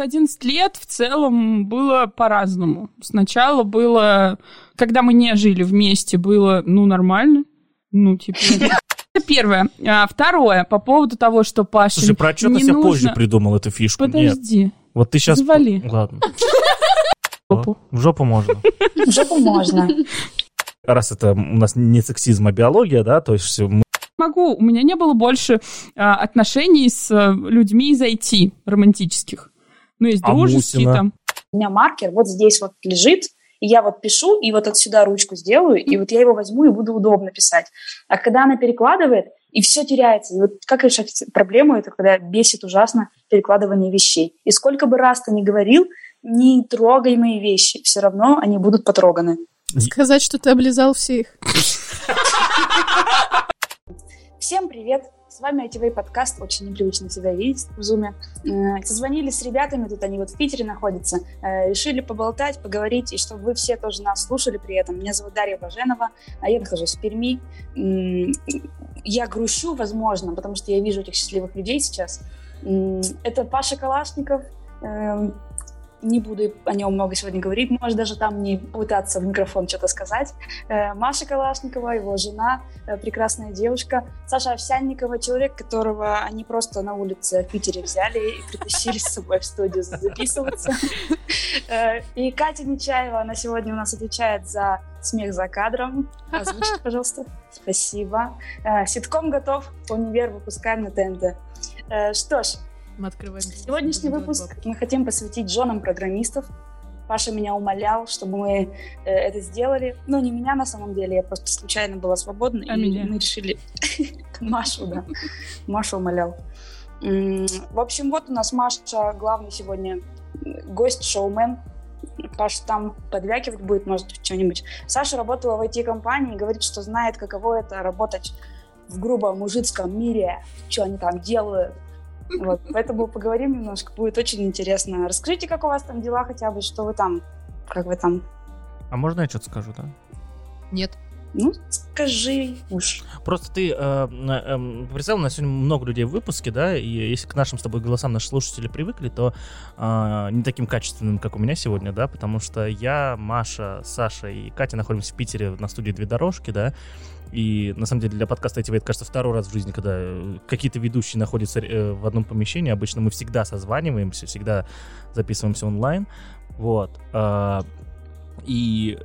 за 11 лет в целом было по-разному. Сначала было, когда мы не жили вместе, было, ну, нормально. Ну, типа... Это первое. А, второе, по поводу того, что Паша Слушай, про отчетность не я нужно... позже придумал эту фишку. Нет. Подожди. Вот ты сейчас... Завали. Ладно. Жопу. В жопу можно. В жопу можно. Раз это у нас не сексизм, а биология, да, то есть мы Могу. У меня не было больше а, отношений с а, людьми из IT романтических. Ну, есть А дружеские Мусина? там. У меня маркер вот здесь вот лежит, и я вот пишу, и вот отсюда ручку сделаю, и вот я его возьму, и буду удобно писать. А когда она перекладывает, и все теряется. И вот как решать проблему, это когда бесит ужасно перекладывание вещей. И сколько бы раз ты ни говорил, не трогай мои вещи, все равно они будут потроганы. Сказать, что ты облизал всех. Всем привет! С вами ITV подкаст. Очень непривычно себя видеть в зуме. Э, Созвонились с ребятами, тут они вот в Питере находятся. Э, Решили поболтать, поговорить, и чтобы вы все тоже нас слушали при этом. Меня зовут Дарья Баженова, а я нахожусь в Перми. Я грущу, возможно, потому что я вижу этих счастливых людей сейчас. Это Паша Калашников. Не буду о нем много сегодня говорить, может даже там не пытаться в микрофон что-то сказать. Э, Маша Калашникова, его жена, э, прекрасная девушка. Саша Овсянникова, человек, которого они просто на улице в Питере взяли и притащили с собой в студию записываться. Э, И Катя Нечаева, она сегодня у нас отвечает за смех за кадром. Озвучите, пожалуйста. Спасибо. Ситком готов, универ выпускаем на ТНТ. Что ж, Мы открываем. Сегодняшний выпуск мы хотим посвятить женам программистов. Паша меня умолял, чтобы мы э, это сделали. Ну, не меня на самом деле, я просто случайно была свободна, А и меня? мы решили... Машу, да. Маша умолял. В общем, вот у нас Маша главный сегодня гость-шоумен. Паш там подвякивать будет, может, что-нибудь. Саша работала в IT-компании и говорит, что знает, каково это работать в грубо мужицком мире, что они там делают. Вот, поэтому поговорим немножко, будет очень интересно. Расскажите, как у вас там дела хотя бы, что вы там, как вы там. А можно я что-то скажу, да? Нет. Ну, скажи уж. Просто ты э, э, представил, у нас сегодня много людей в выпуске, да, и если к нашим с тобой голосам наши слушатели привыкли, то э, не таким качественным, как у меня сегодня, да, потому что я, Маша, Саша и Катя находимся в Питере на студии «Две дорожки», да, и на самом деле для подкаста ITV это, кажется, второй раз в жизни, когда э, какие-то ведущие находятся э, в одном помещении. Обычно мы всегда созваниваемся, всегда записываемся онлайн. Вот. А, И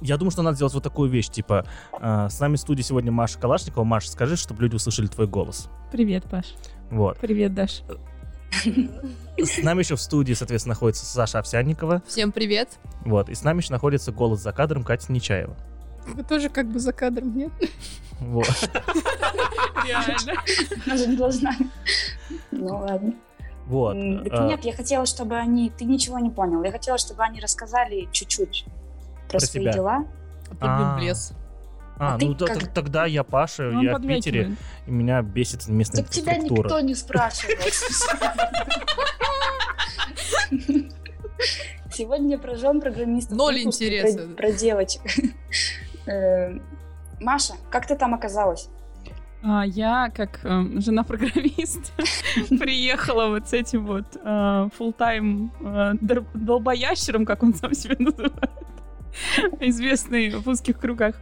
я думаю, что надо сделать вот такую вещь, типа, а, с нами в студии сегодня Маша Калашникова. Маша, скажи, чтобы люди услышали твой голос. Привет, Паш. Вот. Привет, Даш. С нами еще в студии, соответственно, находится Саша Овсянникова. Всем привет. Вот. И с нами еще находится голос за кадром Катя Нечаева. Вы тоже как бы за кадром, нет? Вот. Реально. Она не должна. Ну ладно. Вот. Так А, нет, я хотела, чтобы они... Ты ничего не понял. Я хотела, чтобы они рассказали чуть-чуть про, Про свои себя. дела. А. лес. А, а ты ну как? тогда я Паша, Он я в Питере, и меня бесит местная Так тебя инфраструктура. никто не спрашивал. Сегодня про жен программистов. Ноль интереса. Про девочек. Э, Маша, как ты там оказалась? А, я, как э, жена программиста, приехала вот с этим вот э, full-time э, долбоящером, как он сам себя называет, известный в узких кругах.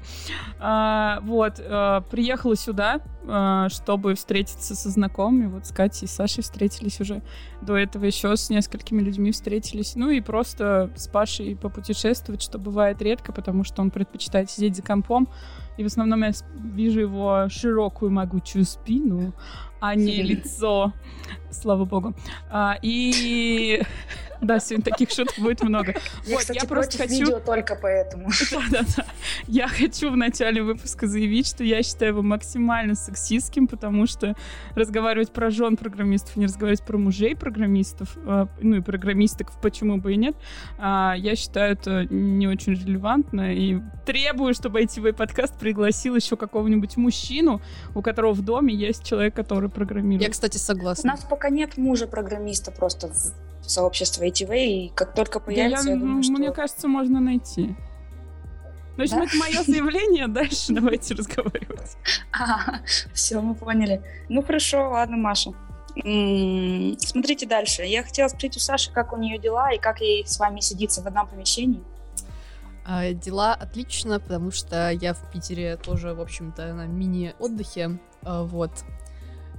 А, вот, э, приехала сюда, э, чтобы встретиться со знакомыми. Вот с Катей и Сашей встретились уже. До этого еще с несколькими людьми встретились. Ну и просто с Пашей попутешествовать, что бывает редко, потому что он предпочитает сидеть за компом. И в основном я вижу его широкую могучую спину, а не лицо. Слава богу. А, и да, сегодня таких шуток будет много. Я, Вот, кстати, я просто хочу- видео только поэтому. Да-да-да. Я хочу в начале выпуска заявить, что я считаю его максимально сексистским, потому что разговаривать про жен программистов, не разговаривать про мужей программистов, э, ну и программисток, почему бы и нет, а, я считаю это не очень релевантно и требую, чтобы ITV подкаст пригласил еще какого-нибудь мужчину, у которого в доме есть человек, который программирует. Я, кстати, У согласна. нас пока нет мужа-программиста просто в сообществе ITV, и как только Да появится, я- я думаю, что... Мне кажется, можно найти. В общем, Да? это мое заявление, дальше давайте разговаривать. все, мы поняли. Ну хорошо, ладно, Маша. Смотрите дальше. Я хотела спросить у Саши, как у нее дела и как ей с вами сидится в одном помещении. А, дела отлично, потому что я в Питере тоже, в общем-то, на мини-отдыхе. а, вот.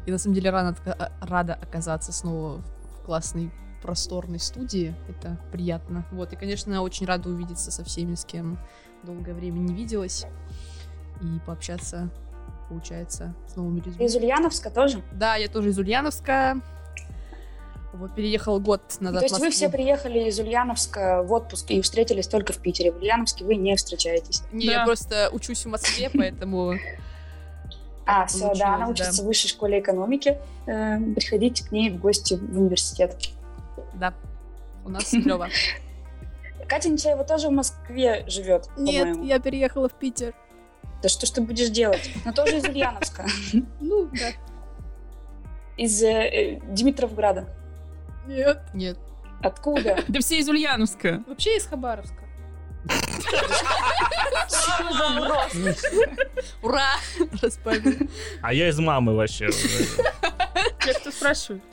И на самом деле рано, отка- а, рада оказаться снова в классной просторной студии. Это приятно. Вот. И, конечно, очень рада увидеться со всеми, с кем долгое время не виделась. И пообщаться, получается, с новыми людьми. Из Ульяновска тоже? Да, я тоже из Ульяновска. Вот, переехал год назад То есть вы все приехали из Ульяновска в отпуск и встретились только в Питере. В Ульяновске вы не встречаетесь. Не, Да. я просто учусь в Москве, поэтому... А, все, да, она да. учится в высшей школе экономики. Э, Приходите к ней в гости в университет. Да, у нас клево. Катя Нечаева тоже в Москве живет, Нет, я переехала в Питер. Да что ж ты будешь делать? Но тоже из Ульяновска. Ну, да. Из э, э, Димитровграда. Нет. Нет. Откуда? Да все из Ульяновска. Вообще из Хабаровска. Что за? Ура! Распамятовал. А я из мамы вообще. Я кто спрашивает?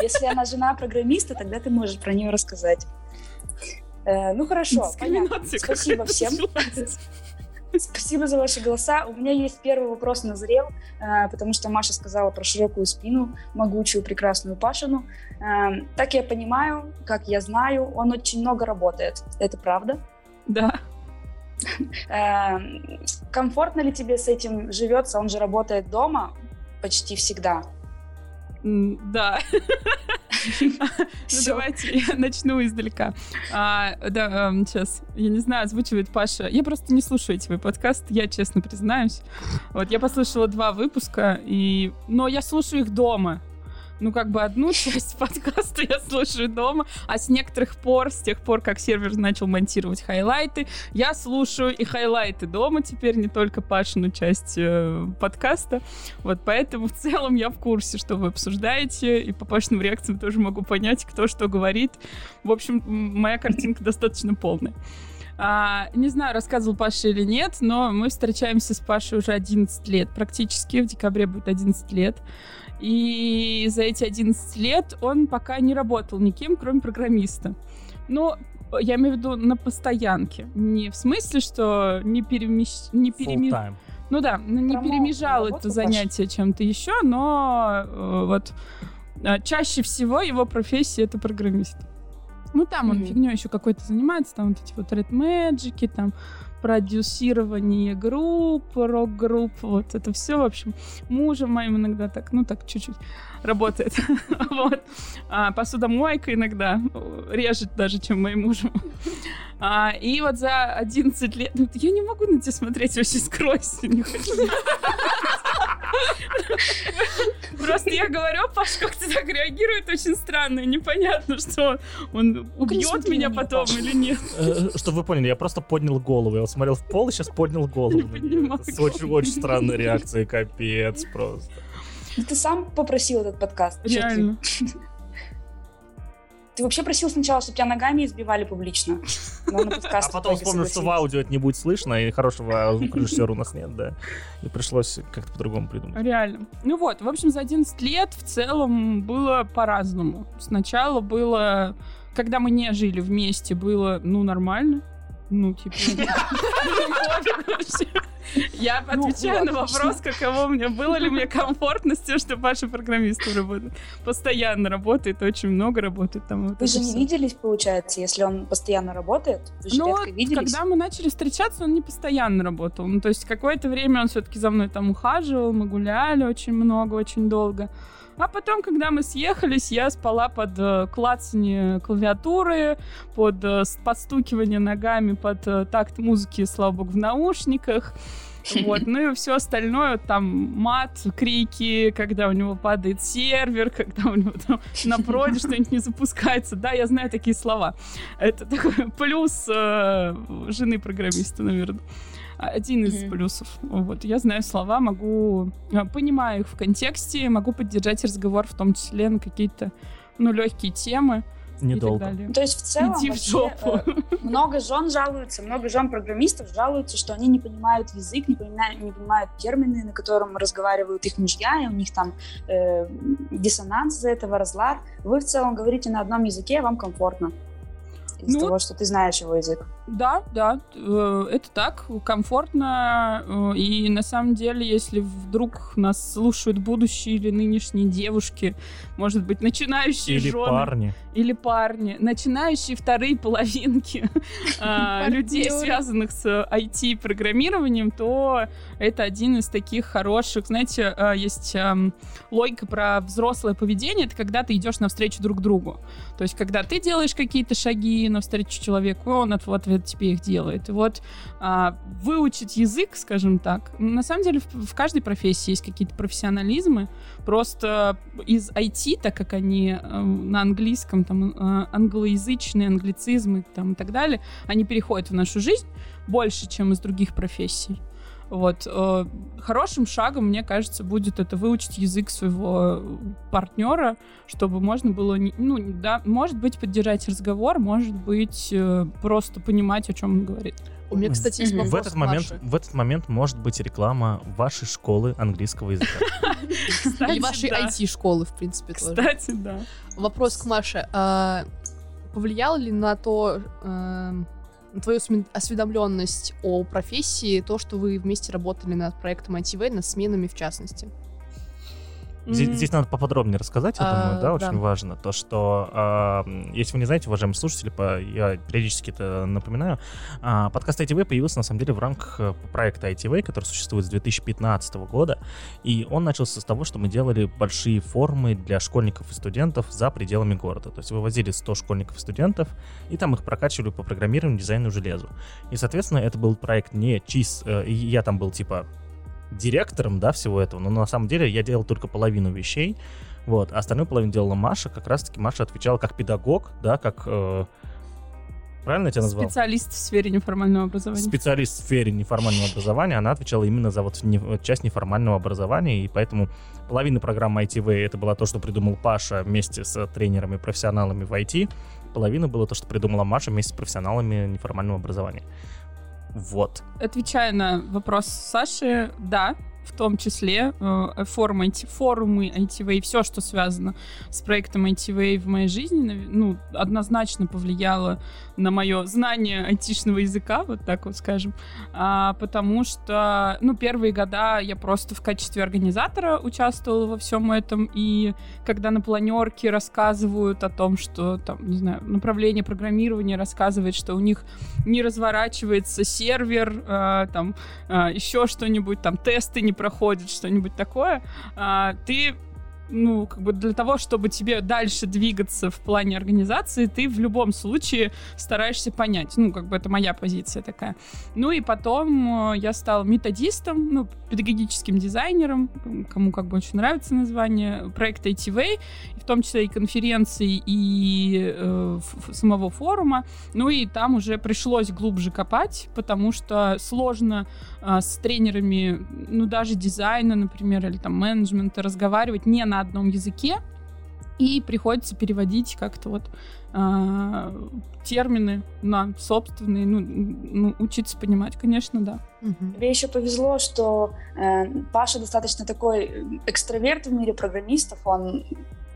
Если она жена программиста, тогда ты можешь про нее рассказать. Э, Ну хорошо, понятно. Спасибо всем. Спасибо за ваши голоса. У меня есть первый вопрос назрел, э, потому что Маша сказала про широкую спину, могучую, прекрасную Пашину. Э, Так я понимаю, как я знаю, он очень много работает. Это правда? Да. Э, Комфортно ли тебе с этим живется? Он же работает дома почти всегда. Да. Ну, давайте я начну издалека. А, да, сейчас, я не знаю, озвучивает Паша. Я просто не слушаю эти подкасты, я честно признаюсь. Вот, я послушала два выпуска, и... но я слушаю их дома. Ну, как бы одну часть подкаста я слушаю дома, а с некоторых пор, с тех пор, как сервер начал монтировать хайлайты, я слушаю и хайлайты дома теперь, не только Пашину часть э, подкаста. Вот поэтому в целом я в курсе, что вы обсуждаете, и по Пашиным реакциям тоже могу понять, кто что говорит. В общем, моя картинка достаточно полная. А, не знаю, рассказывал Паша или нет, но мы встречаемся с Пашей уже 11 лет практически. В декабре будет 11 лет. И за эти 11 лет он пока не работал никем, кроме программиста. Ну, я имею в виду на постоянке. Не в смысле, что не, перемещ... не переми- ну да, ну, не Промоут перемежал это занятие чем-то еще, но э, вот э, чаще всего его профессия это программист. Ну там он Мгм. фигней еще какой-то занимается, там вот эти вот Red Magic, там продюсирование групп, рок-групп, вот это все, в общем, мужем моим иногда так, ну так чуть-чуть работает, вот. А, посудомойка иногда режет даже, чем моим мужем. А, и вот за 11 лет... ну, Я не могу на тебя смотреть, вообще скройся, не хочу. Просто я говорю, «А, Паш, как ты так реагирует, очень странно, непонятно, что он убьет смотри меня потом или нет. Э, Чтобы вы поняли, я просто поднял голову. Я вот смотрел в пол и сейчас поднял голову. Не поднимай Это С очень, очень странной реакцией, капец просто. Да ты сам попросил этот подкаст. Реально. Ты вообще просил сначала, чтобы тебя ногами избивали публично. А потом вспомнил, что в аудио это не будет слышно, и хорошего звукорежиссера у нас нет, да. И пришлось как-то по-другому придумать. Реально. Ну вот, в общем, за 11 лет в целом было по-разному. Сначала было, когда мы не жили вместе, было, ну, нормально. Ну, типа... Я Ну, отвечаю на вопрос, каково мне, было ли мне комфортно с тем, что Паша программистом работает. Постоянно работает, очень много работает там. Вы же не виделись, получается, если он постоянно работает? Вы же Ну, редко виделись? когда мы начали встречаться, он не постоянно работал. Ну, то есть какое-то время он все-таки за мной там ухаживал, мы гуляли очень много, очень долго. А потом, когда мы съехались, я спала под э, клацанье клавиатуры, под э, подстукивание ногами под э, такт музыки, слава богу, в наушниках. Вот, ну и все остальное, там мат, крики, когда у него падает сервер, когда у него там на что-нибудь не запускается. Да, я знаю такие слова. Это такой плюс э, жены программиста, наверное. Один из Мгм. плюсов. Вот, я знаю слова, могу, э, понимаю их в контексте, могу поддержать разговор, в том числе на какие-то, ну, легкие темы. Недолго. и так далее. То есть в целом Иди в вообще, жопу. э, много жен жалуются, много жен программистов жалуются, что они не понимают язык, не понимают, не понимают термины, на котором разговаривают их мужья, и у них там э, диссонанс из-за этого, разлад. Вы в целом говорите на одном языке, вам комфортно из-за Ну, того, что ты знаешь его язык. Да, да, э, это так, комфортно. э, И на самом деле, если вдруг нас слушают будущие или нынешние девушки, может быть, начинающие Или жены парни. Или парни, начинающие вторые половинки а, людей, связанных с IT-программированием, то это один из таких хороших, знаете, а, есть ам, логика про взрослое поведение, это когда ты идешь навстречу друг другу. То есть, когда ты делаешь какие-то шаги навстречу человеку, он в ответ тебе их делает. И вот а, выучить язык, скажем так, на самом деле в, каждой профессии есть какие-то профессионализмы. Просто из IT, так как они э, на английском, там э, англоязычные, англицизмы там, и так далее, они переходят в нашу жизнь больше, чем из других профессий. Вот. э, Хорошим шагом, мне кажется, будет это выучить язык своего партнера, чтобы можно было, ну, да, может быть, поддержать разговор, может быть, э, просто понимать, о чем он говорит. У меня, кстати, есть вопрос В этот момент, в этот момент может быть реклама вашей школы английского языка. И вашей. IT-школы, в принципе, тоже. Кстати, да. Вопрос к Маше. А, повлияло ли на то, эм, на твою осведомленность о профессии то, что вы вместе работали над проектом ITV, над сменами в частности? Здесь, здесь надо поподробнее рассказать, я А, думаю, да, очень важно. То, что, а, если вы не знаете, уважаемые слушатели, я периодически это напоминаю, а, подкаст ITV появился, на самом деле, в рамках э, проекта ITV, который существует с 2015 года, и он начался с того, что мы делали большие форумы для школьников и студентов за пределами города. То есть вывозили 100 школьников и студентов, и там их прокачивали по программированию, дизайну, железу. И, соответственно, это был проект не чист... э, я там был, типа, директором, да, всего этого, но на самом деле я делал только половину вещей, вот, а остальную половину делала Маша, как раз-таки Маша отвечала как педагог, да, как... э, правильно я тебя назвал? Специалист в сфере неформального образования. Специалист в сфере неформального образования, она отвечала именно за вот не- часть неформального образования, и поэтому половина программы ITV это было то, что придумал Паша вместе с тренерами, профессионалами в IT, половина было то, что придумала Маша вместе с профессионалами неформального образования. Вот. Отвечая на вопрос Саши, да, в том числе э, форумы, IT форумы ITV все, что связано с проектом ITV в моей жизни, ну, однозначно повлияло на мое знание айтишного языка, вот так вот скажем, А, потому что, ну, первые года я просто в качестве организатора участвовала во всем этом, и когда на планерке рассказывают о том, что, там, не знаю, направление программирования рассказывает, что у них не разворачивается сервер, а, там а, еще что-нибудь, там тесты не проходят, что-нибудь такое, а, ты ну, как бы для того, чтобы тебе дальше двигаться в плане организации, ты в любом случае стараешься понять. Ну, как бы это моя позиция такая. Ну и потом э, я стала методистом, ну, педагогическим дизайнером, кому как бы очень нравится название, проекта ITV, в том числе и конференций, и э, самого форума. Ну и там уже пришлось глубже копать, потому что сложно а, с тренерами, ну даже дизайна, например, или там менеджмента разговаривать не на одном языке, и приходится переводить как-то вот а, термины на собственные, ну, ну, учиться понимать, конечно, да. Мгм. Тебе еще повезло, что э, Паша достаточно такой э, экстраверт в мире программистов. Он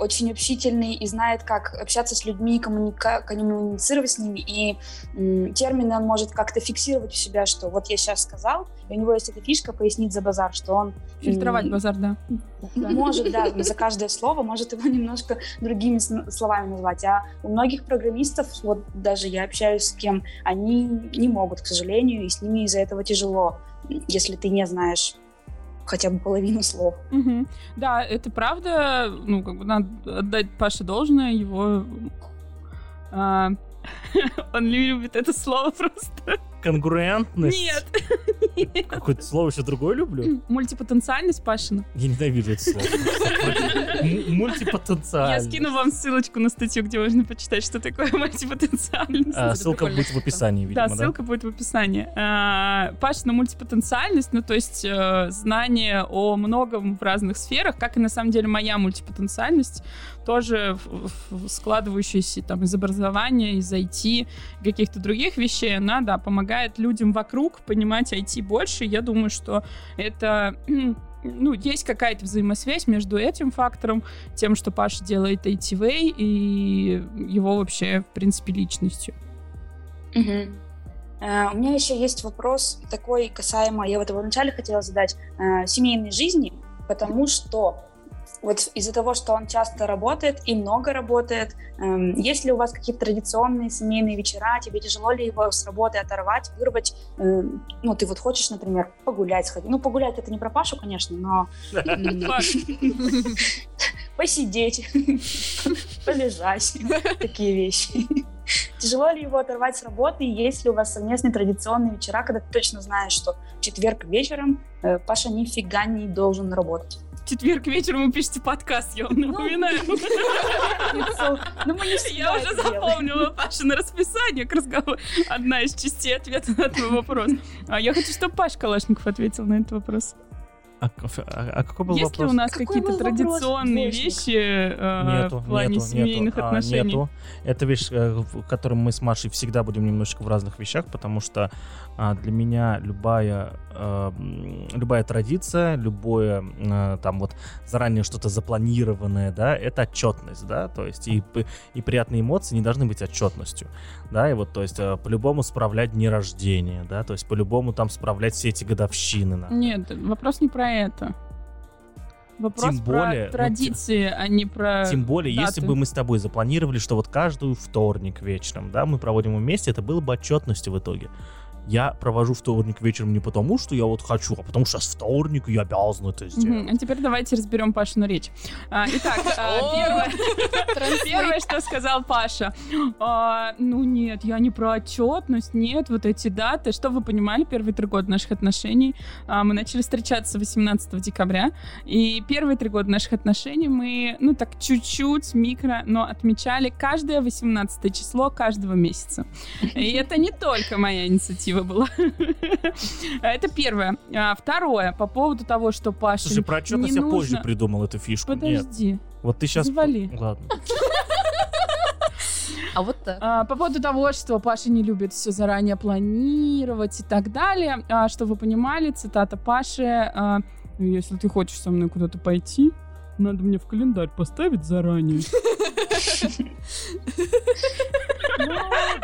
очень общительный и знает, как общаться с людьми, коммуника- коммуницировать с ними. И м, термины он может как-то фиксировать у себя, что вот я сейчас сказал, и у него есть эта фишка пояснить за базар, что он Фильтровать м, базар, да. может, да, за каждое слово может его немножко другими словами назвать. А у многих программистов, вот даже я общаюсь с кем, они не могут, к сожалению, и с ними из-за этого тяжело, если ты не знаешь хотя бы половину слов. Мгм. Да, это правда. Ну, как бы надо отдать Паше должное. Его... а, он любит это слово просто. Конгруентность. Нет. Какое-то слово еще другое люблю. Мультипотенциальность Пашина. Я ненавижу это слово. Мультипотенциальность. Я скину вам ссылочку на статью, где можно почитать, что такое мультипотенциальность. А, ссылка будет в описании, видимо, Да, да? ссылка будет в описании. А, Паш, на мультипотенциальность, ну, то есть э, знание о многом в разных сферах, как и на самом деле моя мультипотенциальность, тоже складывающаяся там из образования, из IT, каких-то других вещей, она, да, помогает людям вокруг понимать IT больше. Я думаю, что это ну, есть какая-то взаимосвязь между этим фактором, тем, что Паша делает ITV, и его вообще, в принципе, личностью. Мгм. Э, У меня еще есть вопрос такой касаемо, я вот его вначале хотела задать, э, семейной жизни, потому что вот из-за того, что он часто работает и много работает, эм, есть ли у вас какие-то традиционные семейные вечера, тебе тяжело ли его с работы оторвать, вырвать, э, ну, ты вот хочешь, например, погулять сходить, ну, погулять это не про Пашу, конечно, но посидеть, полежать, такие вещи. Тяжело ли его оторвать с работы? Есть ли у вас совместные традиционные вечера, когда ты точно знаешь, что в четверг вечером э, Паша нифига не должен работать? В четверг вечером вы пишете подкаст, я вам напоминаю. Ну, мы не Я уже запомнила Паша на расписание к разговору. Одна из частей ответа на твой вопрос. А я хочу, чтобы Паш Калашников ответил на этот вопрос. А, а- а какой был Есть ли вопрос? у нас Какой какие-то вопрос, традиционные двоечник? вещи э, Нету, в плане нету, семейных нету, а, отношений? нету. Это вещь, э, в которой мы с Машей всегда будем немножечко в разных вещах, потому что а, для меня любая, э, м, любая традиция, любое э, там вот заранее что-то запланированное, да, это отчетность, да, то есть и, и приятные эмоции не должны быть отчетностью, да, и вот, то есть э, по-любому справлять дни рождения, да, то есть по-любому там справлять все эти годовщины, на. Нет, вопрос не про это. Вопрос Тем про более, ну, традиции, а не про... Тем более, если даты. бы мы с тобой запланировали, что вот каждую вторник вечером, да, мы проводим вместе, это было бы отчетностью в итоге. Я провожу вторник вечером не потому, что я вот хочу, а потому что сейчас вторник, и я обязан это сделать. А теперь давайте разберем Пашину речь. А, итак, а, первое, первое, что сказал Паша. А, ну нет, я не про отчетность, нет, вот эти даты. Что вы понимали, первые три года наших отношений? мы начали встречаться 18 декабря, и первые три года наших отношений мы, ну так чуть-чуть, микро, но отмечали каждое 18 число каждого месяца. И это не только моя инициатива была. Это первое. А, Второе, по поводу того, что Паша... Слушай, про не я позже нужно- придумал эту фишку. Нет, Подожди. вот ты сейчас... Завали. Ладно. А вот так. А, по поводу того, что Паша не любит все заранее планировать и так далее, а, что вы понимали, цитата Паши, а, если ты хочешь со мной куда-то пойти, надо мне в календарь поставить заранее. Ну,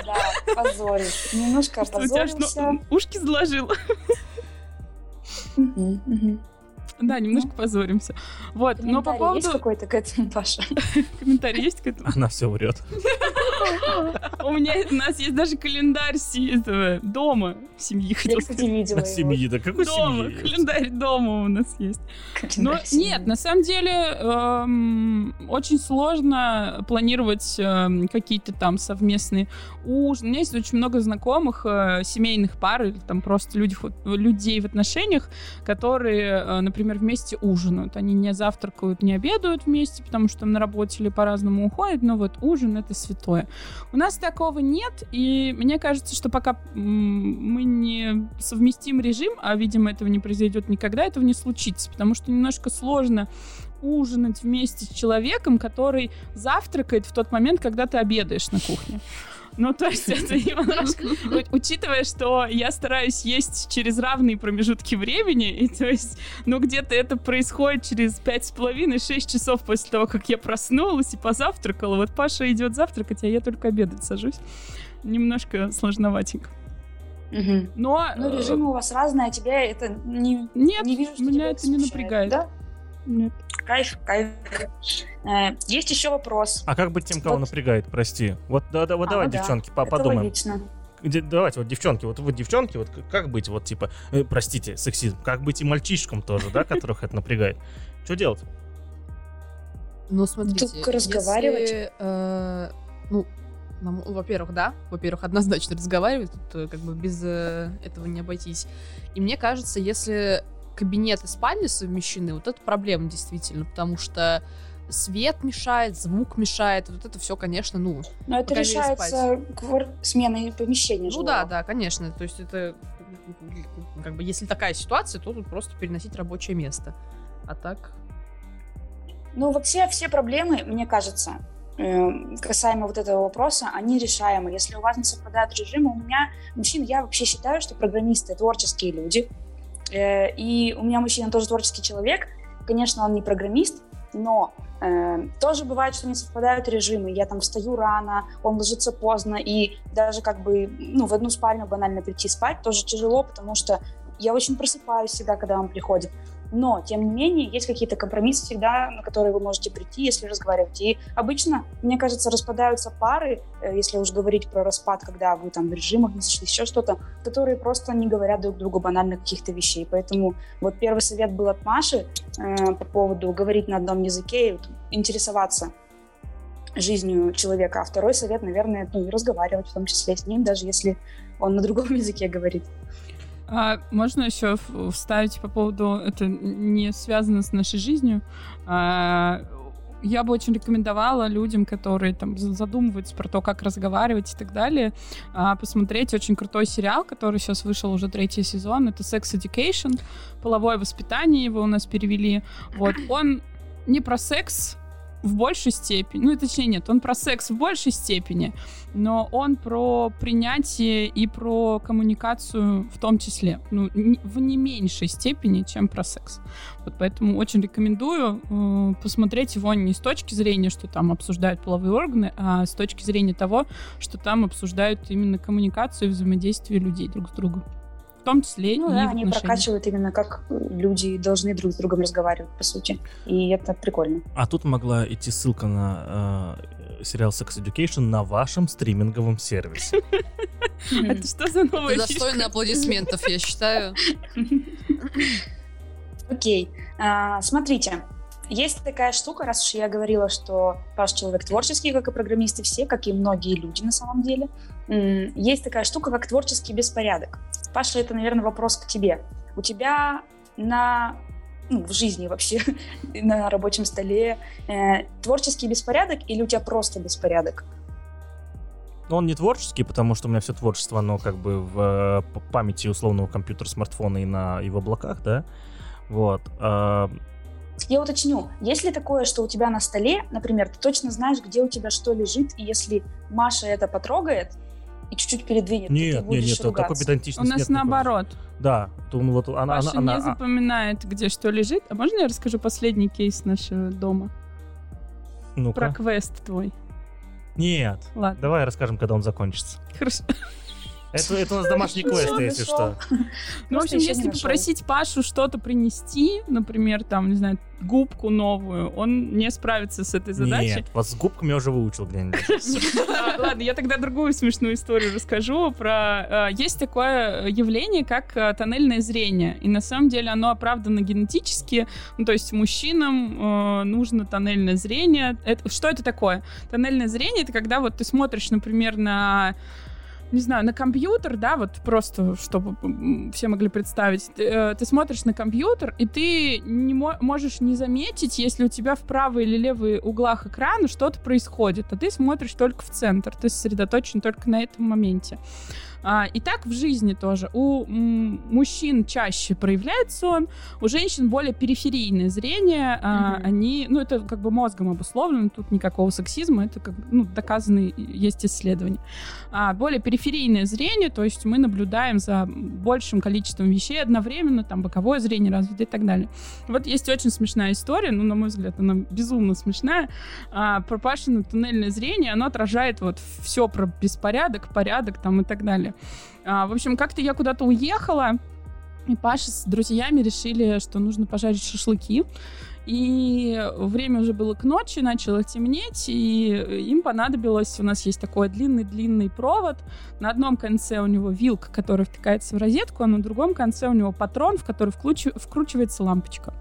да, позорись. Немножко опозорился. ну, ушки заложил. Да, немножко позоримся. Вот, но по Комментарий есть поводу... какой-то к этому, Паша? Комментарий есть к этому? Она все врет. У меня, у нас есть даже календарь этого дома семьи, Я, хотел кстати, видела его. Семьи, да какой Дома, семьи? календарь дома у нас есть. Но нет, на самом деле эм, очень сложно планировать эм, какие-то там совместные ужины. У меня есть очень много знакомых э, семейных пар или там просто люди, людей в отношениях, которые, э, например, вместе ужинают. Они не завтракают, не обедают вместе, потому что там на работе или по-разному уходят, но вот ужин — это святое. У нас такого нет, и мне кажется, что пока мы не совместим режим, а, видимо, этого не произойдет никогда, этого не случится, потому что немножко сложно ужинать вместе с человеком, который завтракает в тот момент, когда ты обедаешь на кухне. Ну, то есть это немножко... Учитывая, что я стараюсь есть через равные промежутки времени, и то есть, ну, где-то это происходит через пять с половиной, шесть часов после того, как я проснулась и позавтракала. Вот Паша идет завтракать, а я только обедать сажусь. Немножко сложноватенько. Мгм. Но... Ну, э, режимы у вас разные, а тебя это не, Нет, не вижу, что меня это не напрягает. Да? Нет. Кайф, кайф. Э, Есть еще вопрос. А как быть тем, кого Вот. напрягает, прости? Вот, да, да, вот А, давай, ну да, девчонки, по- Это подумаем. логично. Где- давайте, вот девчонки, вот вы девчонки, вот как быть, вот типа, э, простите, сексизм, как быть и мальчишкам тоже, да, которых это напрягает? Что делать? Ну, смотрите. Только разговаривать. если, э, ну, нам- во-первых, да. Во-первых, однозначно разговаривать. Тут э, как бы без э, этого не обойтись. И мне кажется, если кабинет и спальня совмещены, вот это проблема действительно. Потому что свет мешает, звук мешает, вот это все, конечно, ну... Но это решается квар... сменой помещения Ну жилого. да, да, конечно. То есть это как бы если такая ситуация, то тут просто переносить рабочее место. А так. Ну, вообще все проблемы, мне кажется, э, касаемо вот этого вопроса, они решаемы. Если у вас не совпадают режимы, у меня мужчин, я вообще считаю, что программисты творческие люди. Э, и у меня мужчина тоже творческий человек. Конечно, он не программист, но э, тоже бывает, что не совпадают режимы. Я там встаю рано, он ложится поздно, и даже как бы ну, в одну спальню банально прийти спать тоже тяжело, потому что я очень просыпаюсь всегда, когда он приходит. Но, тем не менее, есть какие-то компромиссы всегда, на которые вы можете прийти, если разговаривать. И обычно, мне кажется, распадаются пары, э, если уж говорить про распад, когда вы там в режимах не сошлись, еще что-то, которые просто не говорят друг другу банально каких-то вещей. Поэтому вот первый совет был от Маши э, по поводу говорить на одном языке и интересоваться жизнью человека. А второй совет, наверное, ну, разговаривать в том числе с ним, даже если он на другом языке говорит. А, можно еще вставить по поводу, это не связано с нашей жизнью. А, я бы очень рекомендовала людям, которые там за- задумываются про то, как разговаривать и так далее, а, посмотреть очень крутой сериал, который сейчас вышел уже третий сезон. Это Sex Education, половое воспитание его у нас перевели. Вот он не про секс в большей степени, ну, точнее, нет, он про секс в большей степени, но он про принятие и про коммуникацию в том числе, ну, в не меньшей степени, чем про секс. Вот поэтому очень рекомендую э, посмотреть его не с точки зрения, что там обсуждают половые органы, а с точки зрения того, что там обсуждают именно коммуникацию и взаимодействие людей друг с другом. Том числе Ну и да, в они отношениях. прокачивают именно как люди должны друг с другом разговаривать, по сути. И это прикольно. А тут могла идти ссылка на э, сериал Sex Education на вашем стриминговом сервисе. Это что за новая достойно аплодисментов, я считаю. Окей. А, смотрите, есть такая штука, раз уж я говорила, что Паш человек творческий, как и программисты все, как и многие люди на самом деле. Есть такая штука, как творческий беспорядок. Паша, это, наверное, вопрос к тебе. У тебя на ну, в жизни вообще, на рабочем столе э, творческий беспорядок или у тебя просто беспорядок? Но он не творческий, потому что у меня все творчество, оно как бы в э, памяти условного компьютера, смартфона и на и в облаках, да. Вот. а, Я уточню, есть ли такое, что у тебя на столе, например, ты точно знаешь, где у тебя что лежит, и если Маша это потрогает и чуть-чуть передвинет, Нет, нет, нет, такой ругаться? У педантичности нас нет никакой. наоборот. Да, то, ну, вот она, Паша она, она- не запоминает, где что лежит. А можно я расскажу последний кейс нашего дома? а, ну-ка. Про квест твой. Нет, Ладно, давай расскажем, когда он закончится. хорошо. Это, это у нас домашний квест, если что. Ну, в общем, если попросить Пашу что-то принести, например, там, не знаю, губку новую, он не справится с этой задачей. Нет, вот с губками я уже выучил где-нибудь. А, Ладно, я тогда другую смешную историю расскажу про... э, Есть такое явление, как э, тоннельное зрение. И на самом деле оно оправдано генетически. Ну, то есть мужчинам э, нужно тоннельное зрение. Что это такое? Тоннельное зрение — это когда вот ты смотришь, например, на не знаю, на компьютер, да, вот просто, чтобы все могли представить, ты, э, ты смотришь на компьютер, и ты не мо- можешь не заметить, если у тебя в правой или левой углах экрана что-то происходит, а ты смотришь только в центр, ты сосредоточен только на этом моменте. А, и так в жизни тоже. У мужчин чаще проявляется он, у женщин более периферийное зрение. а, Мгм. они, ну, это как бы мозгом обусловлено, тут никакого сексизма, это как бы, ну, доказанные есть исследования. А, более периферийное зрение, то есть мы наблюдаем за большим количеством вещей одновременно, там боковое зрение развито и так далее. Вот есть очень смешная история, ну, на мой взгляд, она безумно смешная. А, про Пашино туннельное зрение, оно отражает вот все про беспорядок, порядок там и так далее. А, в общем, как-то я куда-то уехала, и Паша с друзьями решили, что нужно пожарить шашлыки. И время уже было к ночи, начало темнеть, и им понадобилось, у нас есть такой длинный-длинный провод, на одном конце у него вилка, которая втыкается в розетку, а на другом конце у него патрон, в который вкручивается лампочка.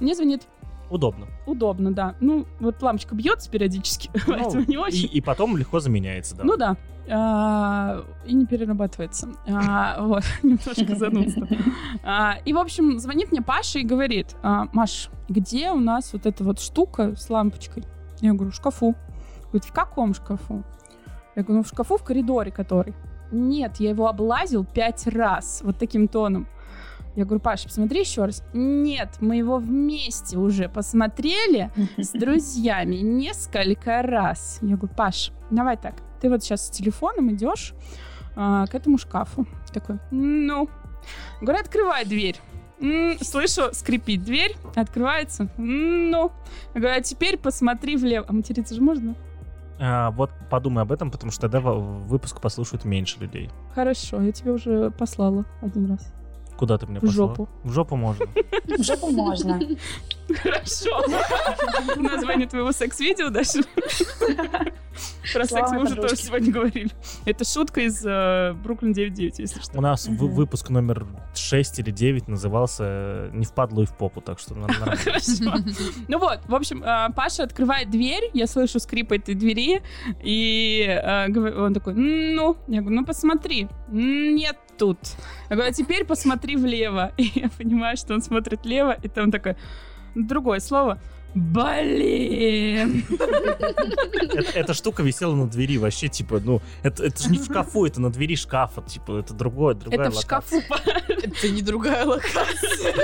Мне звонит Удобно. Удобно, да. Ну, вот лампочка бьется периодически, Ну, поэтому не и, очень. и потом легко заменяется, да. Ну да. А, и не перерабатывается. А, вот, немножко занудство. А, и, в общем, звонит мне Паша и говорит, а, Маш, где у нас вот эта вот штука с лампочкой? Я говорю, в шкафу. Говорит, в каком шкафу? Я говорю, ну в шкафу в коридоре который. Нет, я его облазил пять раз, вот таким тоном. Я говорю, Паша, посмотри еще раз. Нет, мы его вместе уже посмотрели с друзьями несколько раз. Я говорю, Паш, давай так, ты вот сейчас с телефоном идешь а, к этому шкафу. Такой, ну. Говорю, открывай дверь. М, Слышу, скрипит дверь, открывается. М, Ну. Я говорю, а теперь посмотри влево. А материться же можно? А, вот подумай об этом, потому что тогда выпуск послушают меньше людей. Хорошо, я тебе уже послала один раз. Куда ты меня В послала? жопу. В жопу можно. В жопу можно. Хорошо. Название твоего секс-видео даже. Про секс мы уже тоже сегодня говорили. Это шутка из э, Бруклин 9.9, если что. У нас выпуск номер 6 или 9 назывался э, «Не впадло и в попу», так что нормально. Хорошо. Ну вот, в общем, э, Паша открывает дверь, я слышу скрип этой двери, и э, он такой, ну, я говорю, ну посмотри, нет тут. Я говорю, а теперь посмотри влево. И я понимаю, что он смотрит влево, и там такое другое слово. Блин! Эта эта штука висела на двери вообще, типа, ну, это это же не в шкафу, это на двери шкафа, типа, это другое, другая Это в локация. шкафу. Это не другая локация.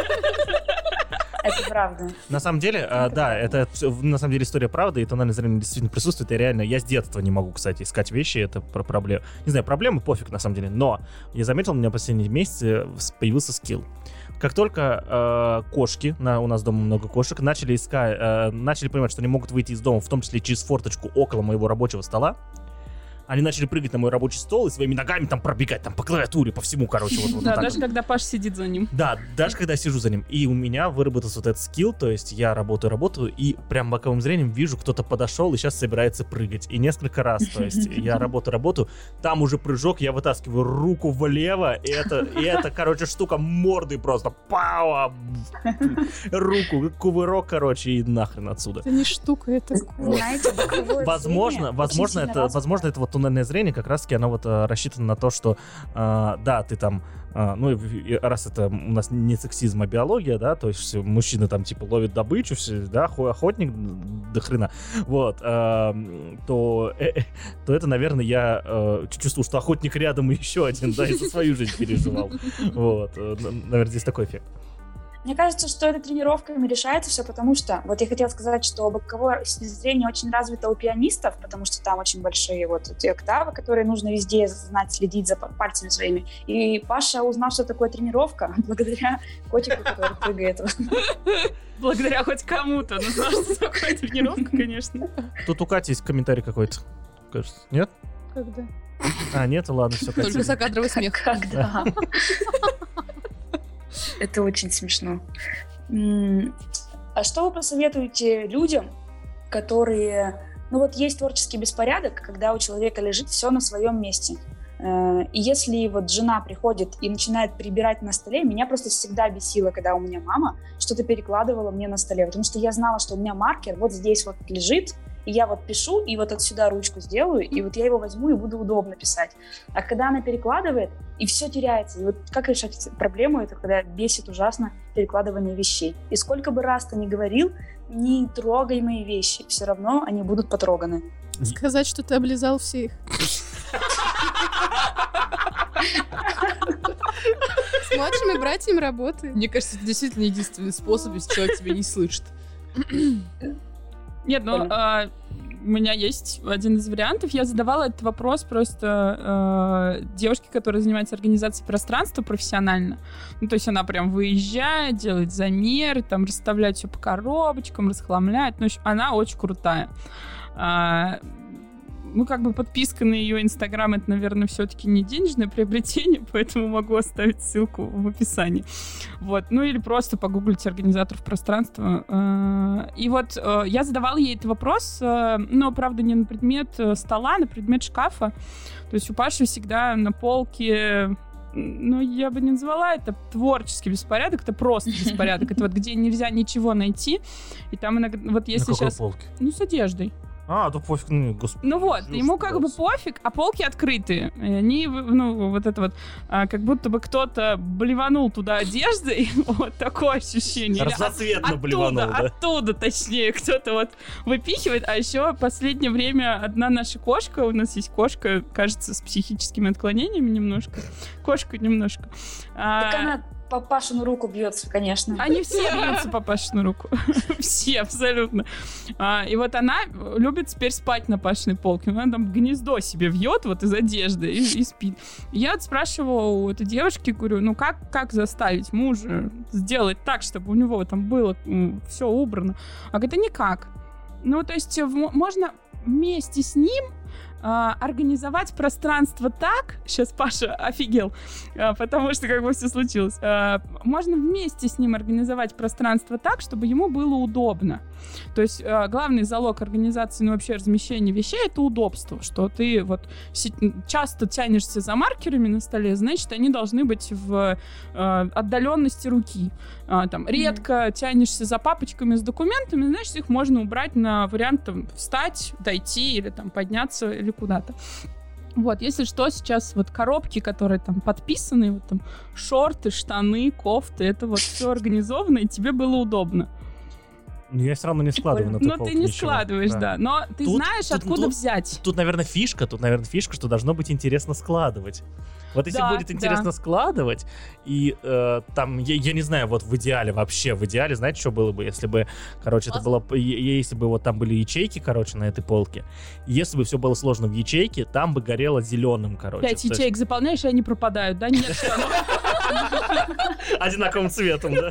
Это правда. На самом деле, а, да, это на самом деле история правда, и тональное зрение действительно присутствует, и реально, я с детства не могу, кстати, искать вещи, это про проблема. Не знаю, проблемы пофиг, на самом деле, но я заметил, у меня в последние месяцы появился скилл. Как только э, кошки, на, у нас дома много кошек, начали искать, э, начали понимать, что они могут выйти из дома, в том числе через форточку около моего рабочего стола, они начали прыгать на мой рабочий стол и своими ногами там пробегать, там по клавиатуре, по всему, короче, вот, вот Да, так даже вот. когда Паш сидит за ним. Да, даже когда я сижу за ним. И у меня выработался вот этот скилл, то есть я работаю, работаю, и прям боковым зрением вижу, кто-то подошел и сейчас собирается прыгать. И несколько раз, то есть я работаю, работаю, там уже прыжок, я вытаскиваю руку влево, и это, и это, короче, штука мордой просто, пау, руку, кувырок, короче, и нахрен отсюда. Это не штука, это... Знаете, Возможно, возможно, это, возможно, это вот туннельное зрение, как раз таки оно вот э, рассчитано на то, что, э, да, ты там, э, ну, раз это у нас не сексизм, а биология, да, то есть мужчины там, типа, ловят добычу, все, да, хо- охотник до хрена, вот, э, то, э, то это, наверное, я э, чувствую, что охотник рядом и еще один, да, и за свою жизнь переживал, вот, наверное, здесь такой эффект. Мне кажется, что это тренировками решается все, потому что, вот я хотела сказать, что боковое зрение очень развито у пианистов, потому что там очень большие вот эти октавы, которые нужно везде знать, следить за пальцами своими. И Паша узнал, что такое тренировка, благодаря котику, который прыгает. Благодаря хоть кому-то. Ну, знаешь, что такое тренировка, конечно. Тут у Кати есть комментарий какой-то, кажется, нет? Когда? А, нет, ладно, все, Только закадровый смех. Когда? Это очень смешно. А что вы посоветуете людям, которые... Ну вот есть творческий беспорядок, когда у человека лежит все на своем месте. Э, И если вот жена приходит и начинает прибирать на столе, меня просто всегда бесило, когда у меня мама что-то перекладывала мне на столе, потому что я знала, что у меня маркер вот здесь вот лежит, и я вот пишу, и вот отсюда ручку сделаю, и вот я его возьму и буду удобно писать. А когда она перекладывает, и все теряется. И вот как решать проблему, это когда бесит ужасно перекладывание вещей. И сколько бы раз ты ни говорил, не трогай мои вещи, все равно они будут потроганы. Сказать, что ты облизал всех. С младшими братьями работает. Мне кажется, это действительно единственный способ, если человек тебя не слышит. Нет, ну, а, у меня есть один из вариантов. Я задавала этот вопрос просто э, девушке, которая занимается организацией пространства профессионально. Ну, то есть она прям выезжает, делает замеры, там расставляет все по коробочкам, расхламляет. Ну, она очень крутая. А, ну, как бы подписка на ее инстаграм, это, наверное, все-таки не денежное приобретение, поэтому могу оставить ссылку в описании. Вот, ну или просто погуглите организаторов пространства. Э, И вот э, я задавала ей этот вопрос, э, но, правда, не на предмет стола, а на предмет шкафа. То есть у Паши всегда на полке ну, я бы не назвала это творческий беспорядок, это просто беспорядок. Это вот где нельзя ничего найти, и там иногда, вот если На какой сейчас... полке? Ну, с одеждой. А, то пофиг, ну, господи. Ну вот, ему как бы пофиг, а полки открытые. И они, ну, вот это вот, а, как будто бы кто-то блеванул туда одеждой. Вот такое ощущение. Разноцветно оттуда, блеванул, да? оттуда, точнее, кто-то вот выпихивает. А еще в последнее время одна наша кошка, у нас есть кошка, кажется, с психическими отклонениями немножко. Кошка немножко. А, Так она по Пашину руку бьется, конечно. они все бьются по Пашину руку. все, абсолютно. А, и вот она любит теперь спать на Пашиной полке. Она там гнездо себе вьет вот из одежды и, спит. Я спрашивала у этой девушки, говорю, ну как, как заставить мужа сделать так, чтобы у него там было все убрано? А говорит, никак. Ну, то есть в- можно вместе с ним организовать пространство так, сейчас Паша офигел, а, потому что как бы все случилось, А, можно вместе с ним организовать пространство так, чтобы ему было удобно. То есть а, главный залог организации, ну вообще размещения вещей это удобство, что ты вот часто тянешься за маркерами на столе, значит они должны быть в э, отдаленности руки. А, там редко тянешься за папочками с документами, значит их можно убрать на вариант там, встать, дойти или там подняться или куда-то. Вот, если что, сейчас вот коробки, которые там подписаны, вот там шорты, штаны, кофты, это вот все организовано, и тебе было удобно. Ну, Я все равно не складываю на Но полку ты не ничего. складываешь, да. Но ты Тут- знаешь, тут- откуда тут- взять. Тут, наверное, фишка, тут, наверное, фишка, что должно быть интересно складывать. Вот если Да, будет интересно да. складывать, и э, там, я, я не знаю, вот в идеале вообще, в идеале, знаете, что было бы, если бы, короче, это было, если бы вот там были ячейки, короче, на этой полке, если бы все было сложно в ячейке, там бы горело зеленым, короче. Пять То есть ячеек заполняешь, и они пропадают, да? Нет. Одинаковым цветом, да?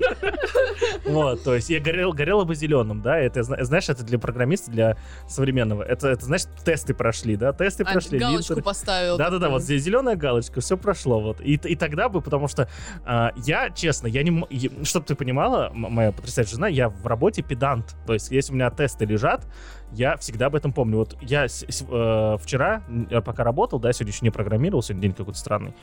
Вот, то есть я горел, горело бы зеленым, да, это, зна- знаешь, это для программиста, для современного, это, это значит, тесты прошли, да, тесты А, прошли, галочку линтеры- поставил. Да-да-да, вот здесь зеленая галочка, все прошло, вот. И, и тогда бы, потому что а, я, честно, я не... м- е- Чтоб ты понимала, моя потрясающая жена, я в работе педант. То есть, если у меня тесты лежат, я всегда об этом помню. Вот я с- с- э, вчера, пока работал, да, сегодня еще не программировал, сегодня день какой-то странный,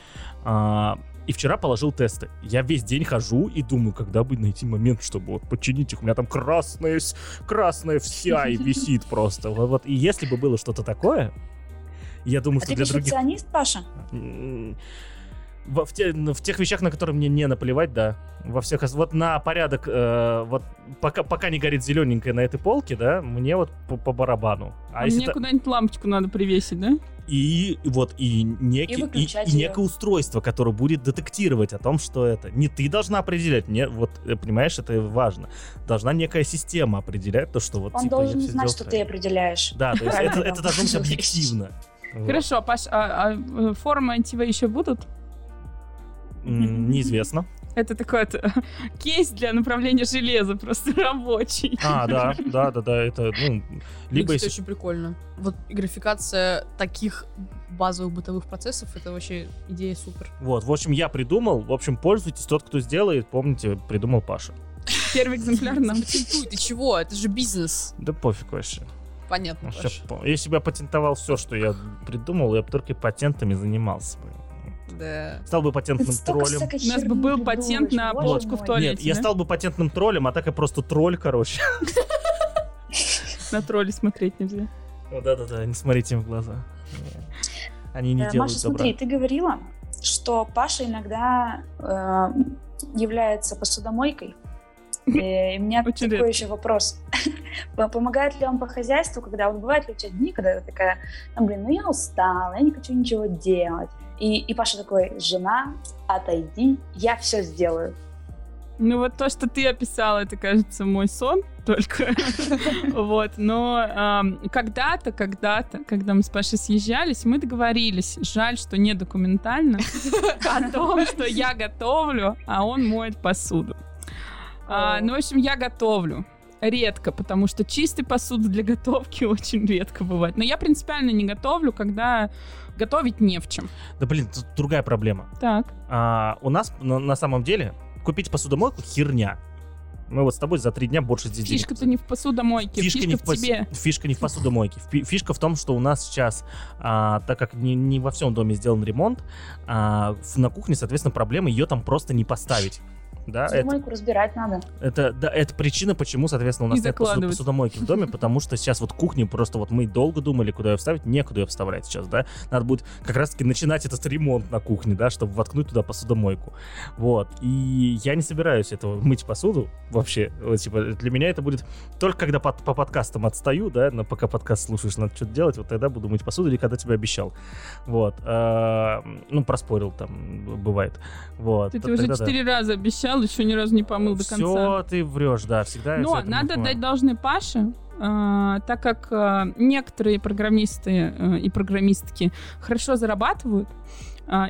а, и вчера положил тесты. Я весь день хожу и думаю, когда бы найти момент, чтобы вот починить их. У меня там красная, красная вся и висит просто. Вот, вот. И если бы было что-то такое, я думаю, А что ты для других... Паша? Во- в, те- в тех вещах, на которые мне не наплевать, да. Во всех, вот на порядок, э, вот пока, пока не горит зелененькая на этой полке, да, мне вот по, по барабану. А А если мне та- куда-нибудь лампочку надо привесить, да? и вот и некий И и, и некое устройство, которое будет детектировать о том, что это не ты должна определять, не вот э, понимаешь, это важно. Должна некая система определять то, что вот Он типа, должен знать, что ты определяешь. Да, то есть это, должно быть объективно. Вот. Хорошо, Паш, а, а, э, формы антива еще будут? Неизвестно. Это такой кейс для направления железа, просто рабочий. А, да, да, да, да, это, ну, Либо это очень прикольно. Вот графикация таких базовых бытовых процессов, это вообще идея супер. Вот, в общем, я придумал, в общем, пользуйтесь, тот, кто сделает, помните, придумал Паша. Первый экземпляр нам. Патентуй, ты чего? Это же бизнес. Да пофиг вообще. Понятно, Паш. ща по- Если бы я патентовал все, что я придумал, я бы только патентами занимался бы. Да. Стал бы патентным столько троллем. У нас бы был патент на боже обложку в туалете. Нет, я да? стал бы патентным троллем, а так я просто тролль, короче. На тролли смотреть нельзя. О, Да-да-да, не смотрите им в глаза. Они не Э, делают Маша, смотри, ты говорила, что Паша иногда э, является посудомойкой. И у меня Очень такой редко. еще вопрос. Помогает ли он по хозяйству, когда вот бывают ли у тебя дни, когда ты такая, ну блин, ну я устала, я не хочу ничего делать. И, и Паша такой, жена, отойди, я все сделаю. Ну вот то, что ты описала, это, кажется, мой сон только. Вот, но когда-то, когда-то, когда мы с Пашей съезжались, мы договорились, жаль, что не документально, о том, что я готовлю, а он моет посуду. А, ну, в общем, я готовлю. Редко, потому что чистой посуды для готовки очень редко бывает. Но я принципиально не готовлю, когда готовить не в чем. Да блин, тут другая проблема. Так. А, у нас на, на самом деле купить посудомойку херня. Мы вот с тобой за три дня больше здесь Фишка-то не в посудомойке, Фишка, фишка, не в в пос- тебе. Фишка не в посудомойке. Фи- Фишка в том, что у нас сейчас, а, так как не, не во всем доме сделан ремонт, а, на кухне, соответственно, проблема ее там просто не поставить. Да, это, Посудомойку разбирать надо. это, да, это причина, почему, соответственно, у нас нет посудомойки в доме, потому что сейчас вот кухню просто вот мы долго думали, куда ее вставить, некуда ее вставлять сейчас, да. Надо будет как раз-таки начинать этот ремонт на кухне, да, чтобы воткнуть туда посудомойку. Вот. И я не собираюсь этого мыть посуду вообще. Вот, типа, для меня это будет только когда под- по подкастам отстаю, да, но пока подкаст слушаешь, надо что-то делать, вот тогда буду мыть посуду или когда тебе обещал. Вот. А, Ну, проспорил там, бывает. Вот. Ты, ты уже тогда да. четыре раза обещал, еще ни разу не помыл до конца. Все, ты врешь, да, всегда. Но надо дать должное Паше, а, так как а, некоторые программисты а, и программистки хорошо зарабатывают,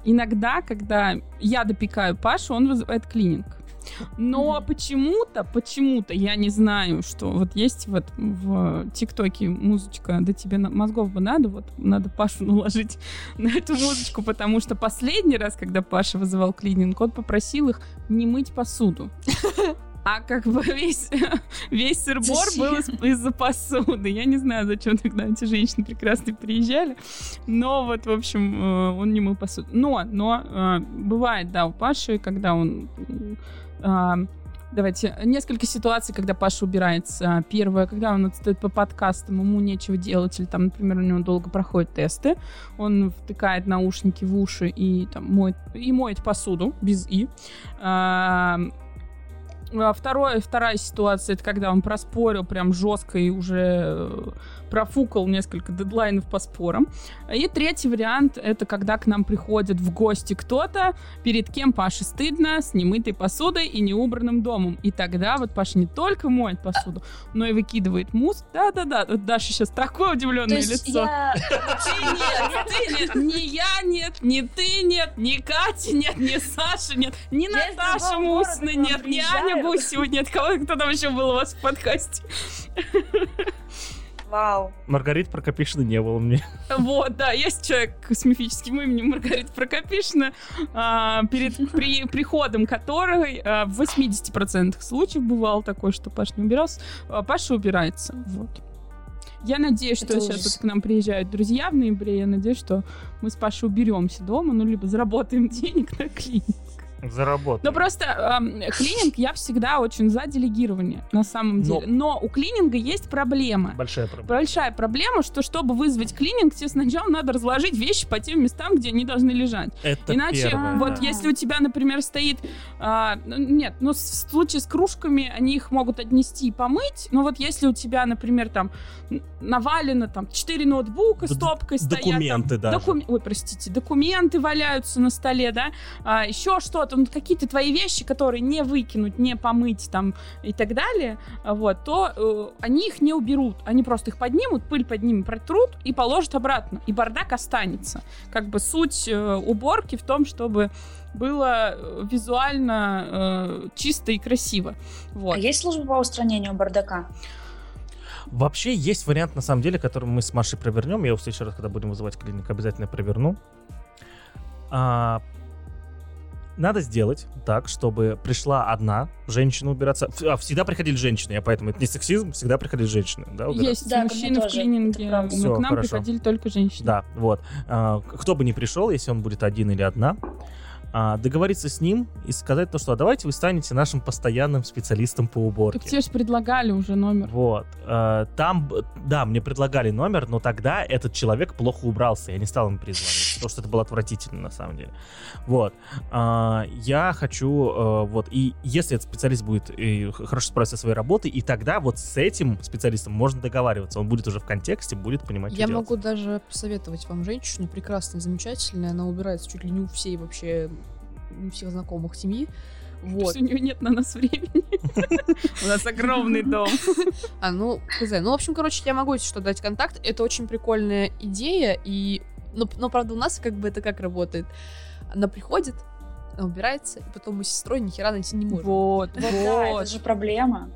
иногда, когда я допекаю Пашу, он вызывает клининг. Но почему-то, почему-то, я не знаю, что вот есть вот в ТикТоке музычка, да тебе на- мозгов бы надо, вот надо Пашу наложить на эту музычку, потому что последний раз, когда Паша вызывал клининг, он попросил их не мыть посуду. А как бы весь, весь сырбор был из- из-за посуды. Я не знаю, зачем тогда эти женщины прекрасные приезжали. Но вот, в общем, э, он не мыл посуду. Но, но э, бывает, да, у Паши, когда он... а, Давайте, несколько ситуаций, когда Паша убирается. Первое, когда он отстоит по подкастам, ему нечего делать, или там, например, у него долго проходят тесты, он втыкает наушники в уши и там моет, и моет посуду без «и». А, а Второе, вторая ситуация, это когда он проспорил прям жестко и уже э, профукал несколько дедлайнов по спорам. И третий вариант, это когда к нам приходит в гости кто-то, перед кем Паше стыдно, с немытой посудой и неубранным домом. И тогда вот Паша не только моет посуду, но и выкидывает мусор. Да-да-да, вот Даша сейчас такое удивленное лицо. я... Ты нет, ты нет, ни я нет, ни ты нет, ни Катя нет, ни Саша нет, ни из Наташа Мусна нет, ни Аня. Гусева нет. Кого, кто там еще был у вас в подкасте? Вау. Маргарит Прокопишина не было мне. Вот, да, есть человек с мифическим именем Маргарита Прокопишина, а, перед при, приходом которой а, в 80% случаев бывало такое, что Паша не убирался, а Паша убирается. Вот. Я надеюсь, что Это сейчас ужас. вот к нам приезжают друзья в ноябре. Я надеюсь, что мы с Пашей уберемся дома, ну, либо заработаем денег на клинику. Заработал. Ну просто эм, клининг я всегда очень за делегирование на самом Но- деле. Но у клининга есть проблема. Большая проблема. Большая проблема, что чтобы вызвать клининг, тебе сначала надо разложить вещи по тем местам, где они должны лежать. Это Иначе, первое, вот да. если у тебя, например, стоит... ну, нет, ну, в случае с кружками они их могут отнести и помыть, но вот если у тебя, например, там навалено там 4 ноутбука Д- стопкой стоят... там, Документы даже. Докуме- Ой, простите, документы валяются на столе, да, а, еще что-то, ну, какие-то твои вещи, которые не выкинуть, не помыть там и так далее, вот, то э, они их не уберут, они просто их поднимут, пыль под ними протрут и положат обратно, и бардак останется. Как бы суть э, уборки в том, чтобы было э, визуально э, чисто и красиво. Вот. А есть служба по устранению бардака? Вообще есть вариант, на самом деле, который мы с Машей провернем. Я его в следующий раз, когда будем вызывать клиник, обязательно проверну. А, надо сделать так, чтобы пришла одна женщина убираться. А, всегда приходили женщины, я поэтому это не сексизм, всегда приходили женщины, да, убираться. Есть Да, мужчины в клининге, но Всё, к нам хорошо. приходили только женщины. Да, вот. А, кто бы ни пришел, если он будет один или одна, а, договориться с ним и сказать то, что «А давайте вы станете нашим постоянным специалистом по уборке. Так тебе же предлагали уже номер. Вот. Э, Там, да, мне предлагали номер, но тогда этот человек плохо убрался. Я не стал ему перезвонить, потому что это было отвратительно на самом деле. Вот. А, Я хочу, э, вот, и если этот специалист будет э, х- хорошо справиться со своей работой, и тогда вот с этим специалистом можно договариваться. Он будет уже в контексте, будет понимать, Я что делать. могу даже посоветовать вам женщину, прекрасная, замечательная, она убирается чуть ли не у всей вообще, у всех знакомых семьи. Вот. Просто у нее нет на нас времени. У нас огромный дом. А, ну, хз. Ну, в общем, короче, я могу, что, дать контакт. Это очень прикольная идея, и... Но, но, правда, у нас как бы это как работает? Она приходит, она убирается, и потом мы с сестрой ни хера найти не можем. Вот, Вот, да, это вот. же проблема.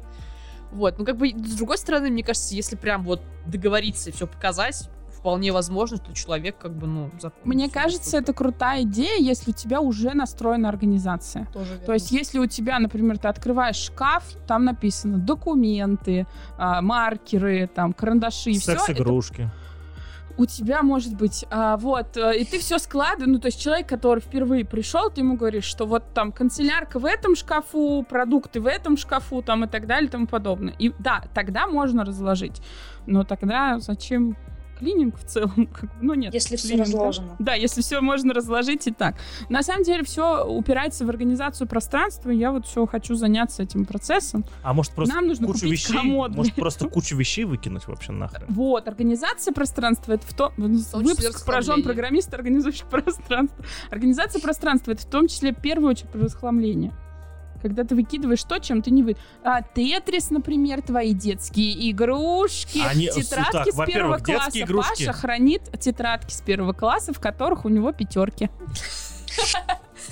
Вот, ну как бы с другой стороны, мне кажется, если прям вот договориться и все показать, вполне возможно, что человек как бы, ну. Мне кажется, это крутая идея, если у тебя уже настроена организация. тоже верно. То есть, если у тебя, например, ты открываешь шкаф, там написано документы, а, маркеры, там, карандаши, все это Секс-игрушки. У тебя может быть, а, вот, э, и ты все складываешь, ну, то есть человек, который впервые пришел, ты ему говоришь, что вот там канцелярка в этом шкафу, продукты в этом шкафу, там, и так далее, и тому подобное. И да, тогда можно разложить, но тогда зачем клининг в целом? Как бы, ну, нет. Если все клининг, да. разложено. Да, если все можно разложить и так. На самом деле все упирается в организацию пространства. Я вот все хочу заняться этим процессом. А может просто Нам нужно кучу купить вещей, комод. может просто кучу вещей выкинуть вообще нахрен. Вот, организация пространства это в том... Выпуск поражен программист, организующий пространство. Организация пространства это в том числе в первую очередь расхламление. Когда ты выкидываешь то, чем ты не вы... А, Тетрис, например, твои детские игрушки, Они- тетрадки так, с первого класса. детские игрушки. Паша хранит тетрадки с первого класса, в которых у него пятерки.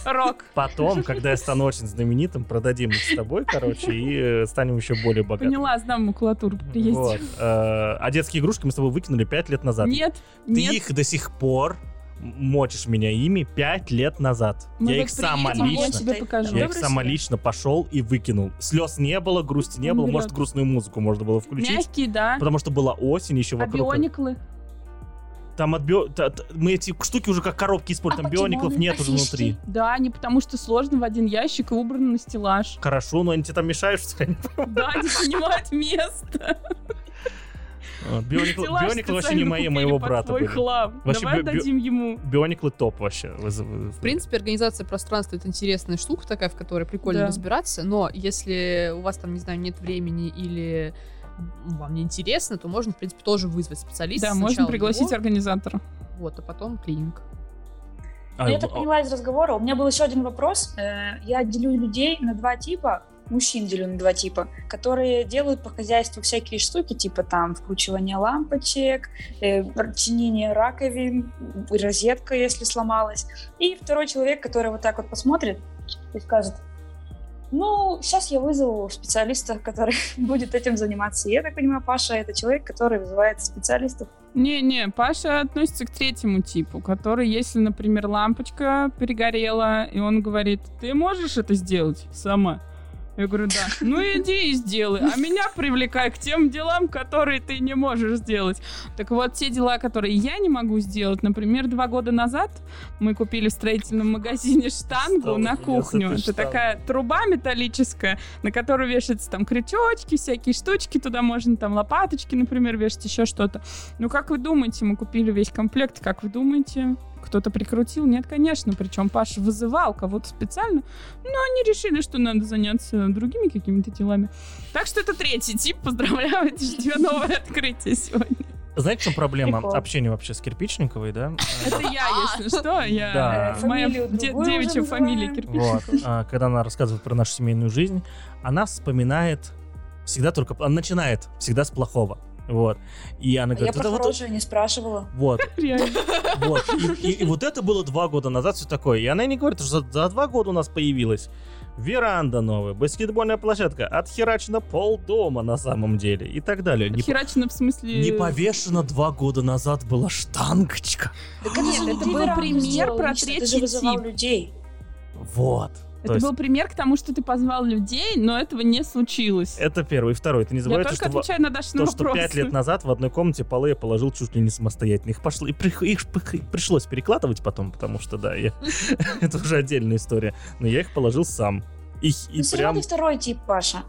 Рок. Потом, когда я стану очень знаменитым, продадим их с тобой, короче, и э, станем еще более богатыми. Поняла, знам макулатуру приездил. Вот. э, А детские игрушки мы с тобой выкинули 5 лет назад. Нет, Ты нет. их до сих пор мочишь меня ими 5 лет назад. Мы я их сам приедем, я лично... тебе покажу. Я их самолично пошел и выкинул. Слез не было, грусти не Он было, берет. может, грустную музыку можно было включить. Мягкие, да. Потому что была осень еще А вокруг. биониклы? Там от био- Мы эти штуки уже как коробки используем. А Там биониклов покемоны? нет А уже внутри. Да, не потому что сложно в один ящик и убрано на стеллаж. Хорошо, но они тебе там мешают, что ли? Да, они занимают место. Биониклы Стеллаж биониклы вообще не мои, моего брата твой были. хлам. Вообще Давай би- дадим ему. Биониклы топ вообще. В принципе, организация пространства это интересная штука такая, в которой прикольно Да. разбираться, но если у вас там, не знаю, нет времени или вам не интересно, то можно, в принципе, тоже вызвать специалиста. Да, можно пригласить его, организатора. Вот, а потом клининг. А, Ну, я так а, поняла из разговора. У меня был еще один вопрос. Э, Я делю людей на два типа, мужчин делю на два типа, которые делают по хозяйству всякие штуки, типа там вкручивание лампочек, э, чинение раковин, розетка, если сломалась. И второй человек, который вот так вот посмотрит и скажет, ну, сейчас я вызову специалиста, который будет этим заниматься. Я так понимаю, Паша это человек, который вызывает специалистов. Не-не, Паша относится к третьему типу, который, если, например, лампочка перегорела, и он говорит, ты можешь это сделать сама? Я говорю, да. Ну иди и сделай. А меня привлекай к тем делам, которые ты не можешь сделать. Так вот, те дела, которые я не могу сделать, например, два года назад мы купили в строительном магазине штангу Стала на кухню. Это штанга. такая труба металлическая, на которую вешаются там крючочки, всякие штучки, туда можно там лопаточки, например, вешать, еще что-то. Ну, как вы думаете, мы купили весь комплект, как вы думаете, кто-то прикрутил? Нет, конечно, причем Паша вызывал кого-то специально, но они решили, что надо заняться другими какими-то делами. Так что это третий тип, поздравляю, это же тебе новое открытие сегодня. Знаете, чем проблема Прикол. общения вообще с Кирпичниковой, да? Это я, если что, я... Да. Моя девичья фамилия. Кирпичникова. Когда она рассказывает про нашу семейную жизнь, она вспоминает всегда только... Она начинает всегда с плохого. Вот. И она А я говорит, про «Это вот- не спрашивала. вот, вот. И, и- и вот это было два года назад, все такое. И она не говорит, что за, за два года у нас появилась веранда новая, баскетбольная площадка, отхерачено полдома на самом деле и так далее. Не, Херачено в смысле... не повешено два года назад была штангочка. Же не это был пример сделал про лично, Ты третий же вызывал тип. людей. Вот. То Это есть был пример к тому, что ты позвал людей, но этого не случилось. это первый. И второй. Ты не Я забывай, то, только что, отвечаю на Дашины то, что пять лет назад в одной комнате полы я положил чуть ли не самостоятельно. Их, пошло, и при- их пых- пришлось перекладывать потом, потому что, да, я... это уже отдельная история. Но я их положил сам. И, и Ну, равно прям второй тип, Паша.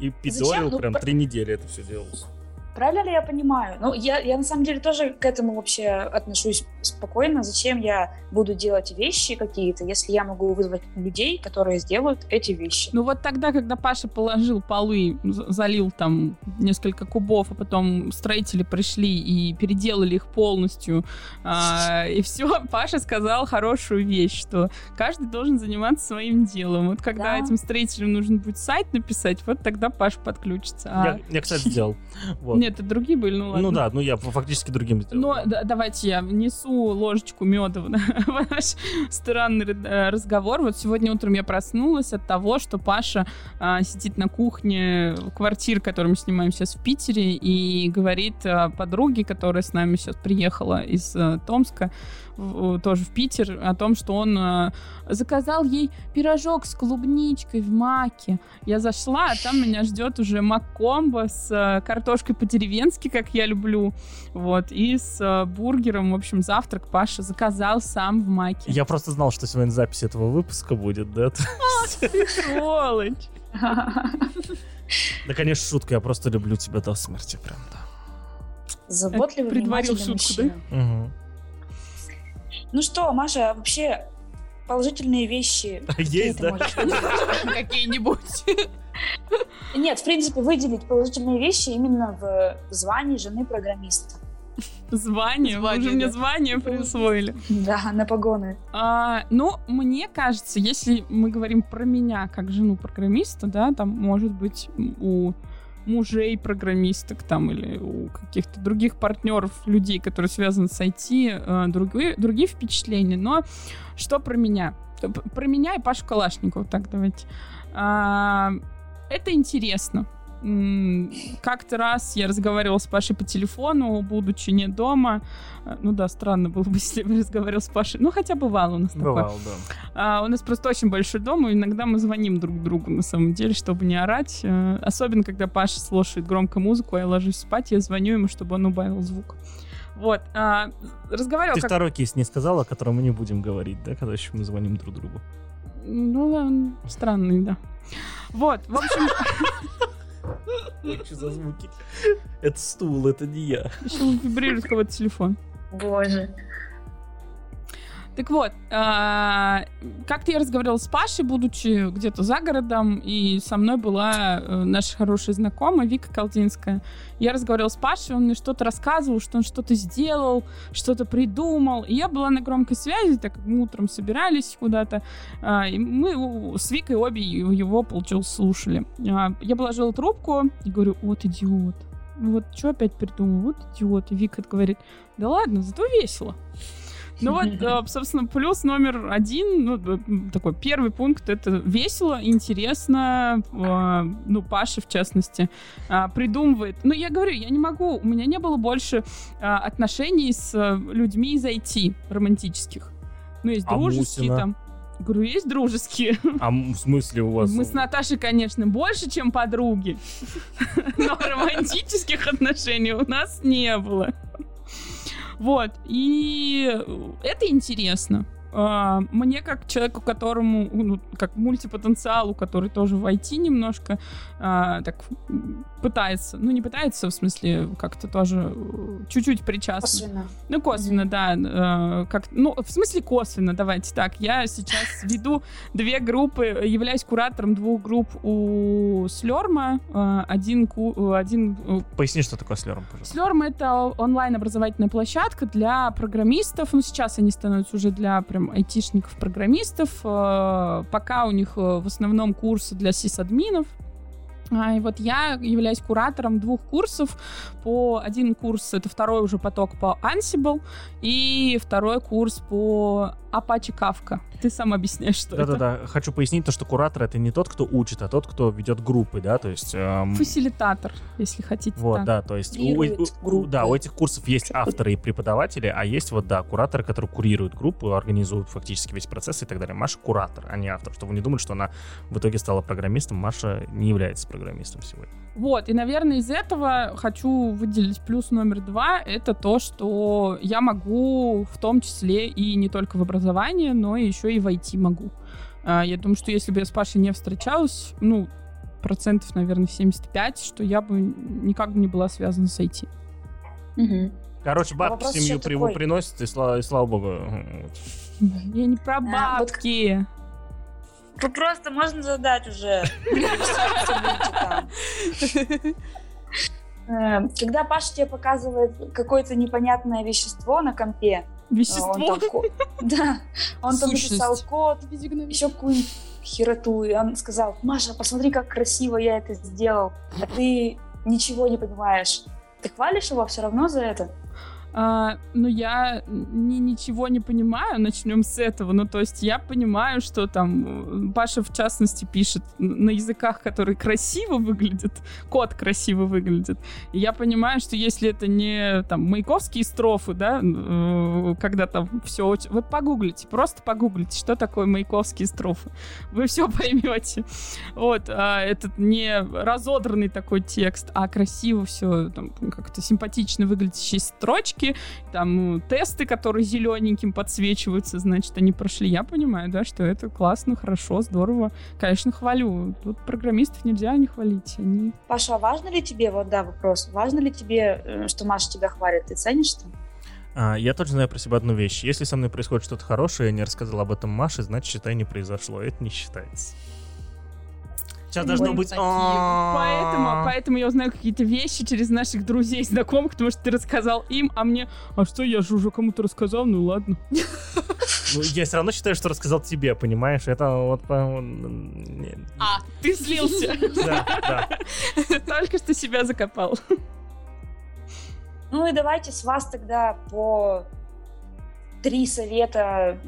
и пидорил, Ну, прям три недели это все делалось. Правильно ли я понимаю? Ну, я, я на самом деле тоже к этому вообще отношусь спокойно. Зачем я буду делать вещи какие-то, если я могу вызвать людей, которые сделают эти вещи? Ну вот тогда, когда Паша положил полы, залил там несколько кубов, а потом строители пришли и переделали их полностью, а, и все, Паша сказал хорошую вещь, что каждый должен заниматься своим делом. Вот когда Да. этим строителям нужно будет сайт написать, вот тогда Паша подключится. А, Я, я, кстати, сделал. Вот. Нет, это другие были, ну ладно. Ну да, ну я фактически другим сделал. Но да, давайте я внесу ложечку меда в наш странный э, разговор. Вот сегодня утром я проснулась от того, что Паша а, сидит на кухне квартиры, которую мы снимаем сейчас в Питере, и говорит а, подруге, которая с нами сейчас приехала из а, Томска, тоже в Питер, о том, что он э, заказал ей пирожок с клубничкой в маке. Я зашла, а там меня ждет уже мак-комбо с э, картошкой по-деревенски, как я люблю, вот, и с э, бургером. В общем, завтрак Паша заказал сам в маке. Я просто знал, что сегодня запись этого выпуска будет, да? А, ты сволочь! Да, конечно, шутка, я просто люблю тебя до смерти, прям, да. Заботливый, Предварил шутку, мужчина. да? Угу. Ну что, Маша, вообще положительные вещи. Есть, да? Какие-нибудь. Нет, в принципе, выделить положительные вещи именно в звании жены программиста. Звание, вы уже мне звание присвоили. Да, на погоны. А, ну, мне кажется, если мы говорим про меня как жену программиста, да, там может быть у мужей программисток там или у каких-то других партнеров, людей, которые связаны с IT, э, другие, другие впечатления. Но что про меня? Про меня и Пашу Калашникова, так давайте. А, это интересно. Как-то раз я разговаривала с Пашей по телефону, будучи не дома. Э, Ну да, странно было бы, если бы разговаривал с Пашей. Ну, хотя бывало у нас такое. Бывал, да. А, у нас просто очень большой дом, и иногда мы звоним друг другу, на самом деле, чтобы не орать. Э, Особенно, когда Паша слушает громко музыку, а я ложусь спать, я звоню ему, чтобы он убавил звук. Вот. а, разговаривал Ты как... второй кейс не сказал, о котором мы не будем говорить, да, когда еще мы звоним друг другу. Ну, он странный, да. Вот, в общем, Что за звуки? Это стул, это не я. еще вибрирует кого-то телефон. Боже. Так вот, а, как-то я разговаривала с Пашей, будучи где-то за городом, и со мной была э, наша хорошая знакомая Вика Колдинская. Я разговаривала с Пашей, он мне что-то рассказывал, что он что-то сделал, что-то придумал. И я была на громкой связи, так как мы утром собирались куда-то, а, и мы с Викой обе его, получилось, слушали. А, Я положила трубку и говорю, вот идиот. Вот что опять придумал? Вот идиот. И Вика говорит, да ладно, зато весело. Ну вот, э, собственно, плюс номер один, ну, такой первый пункт, это весело, интересно, э, ну, Паша, в частности, а, придумывает. Ну, я говорю, я не могу, у меня не было больше отношений с э, людьми из IT романтических. Ну, есть А дружеские Мусина? там. Говорю, есть дружеские. А в смысле у вас? Мы с Наташей, конечно, больше, чем подруги. Но романтических отношений у нас не было. Вот. И это интересно. А, Мне, как человеку, которому, ну, как мультипотенциалу, который тоже в IT немножко а, так пытается, ну, не пытается, в смысле, как-то тоже э, чуть-чуть причастен. Косвенно. Ну, косвенно, да. э, как, ну, в смысле косвенно, давайте так. Я сейчас веду две группы, являюсь куратором двух групп у Слерма. э, Один, ку- один Поясни, что такое слером, пожалуйста. Слерм — это онлайн-образовательная площадка для программистов. Ну, сейчас они становятся уже для прям айтишников-программистов. Э, Пока у них э, в основном курсы для сисадминов. А, И вот я являюсь куратором двух курсов. По один курс это второй уже поток по Ansible и второй курс по Apache Kafka. Ты сам объясняешь, что это. Да-да-да, хочу пояснить то, что куратор это не тот, кто учит, а тот, кто ведет группы, да, то есть... эм, Фасилитатор, если хотите Вот, так. да, то есть у, у- да, у этих курсов есть авторы и преподаватели, а есть вот, да, кураторы, которые курируют группу, организуют фактически весь процесс и так далее. Маша куратор, а не автор, чтобы вы не думали, что она в итоге стала программистом. Маша не является программистом сегодня. Вот, и, наверное, из этого хочу выделить плюс номер два. Это то, что я могу в том числе и не только в образовании, но еще и в IT могу. А, Я думаю, что если бы я с Пашей не встречалась, ну, процентов, наверное, 75, что я бы никак бы не была связана с IT. Мгм. Короче, бабки в семью при- такой. приносят, и слава, и слава богу. Я не про А, вот Ну просто можно задать уже. Э, Когда Паша тебе показывает какое-то непонятное вещество на компе, э, Вещество. он там, да, он там написал код, еще какую-нибудь хероту, и он сказал, Маша, посмотри, как красиво я это сделал, а ты ничего не понимаешь. Ты хвалишь его все равно за это? А, ну, я ни, ничего не понимаю, начнем с этого. Ну, то есть я понимаю, что там Паша, в частности, пишет на языках, которые красиво выглядят, код красиво выглядит. И я понимаю, что если это не там маяковские строфы, да, э, когда там все очень... Вот погуглите, просто погуглите, что такое маяковские строфы. Вы все поймете. Вот, а этот не разодранный такой текст, а красиво все, там, как-то симпатично выглядящие строчки, ссылки, там ну, тесты, которые зелененьким подсвечиваются, значит, они прошли. Я понимаю, да, что это классно, хорошо, здорово. Конечно, хвалю. Тут программистов нельзя не хвалить. Они... Паша, а важно ли тебе, вот да, вопрос, важно ли тебе, э, что Маша тебя хвалит? Ты ценишь это? А, я точно знаю про себя одну вещь. Если со мной происходит что-то хорошее, я не рассказал об этом Маше, значит, считай, не произошло. Это не считается. Сейчас должно быть... Поэтому, поэтому я узнаю какие-то вещи через наших друзей, знакомых, потому что ты рассказал им, а мне... А что, я же уже кому-то рассказал, ну ладно. Ну, я все равно считаю, что рассказал тебе, понимаешь? Это вот... А, ты слился. Да, да. Только что себя закопал. Ну и давайте с вас тогда по три совета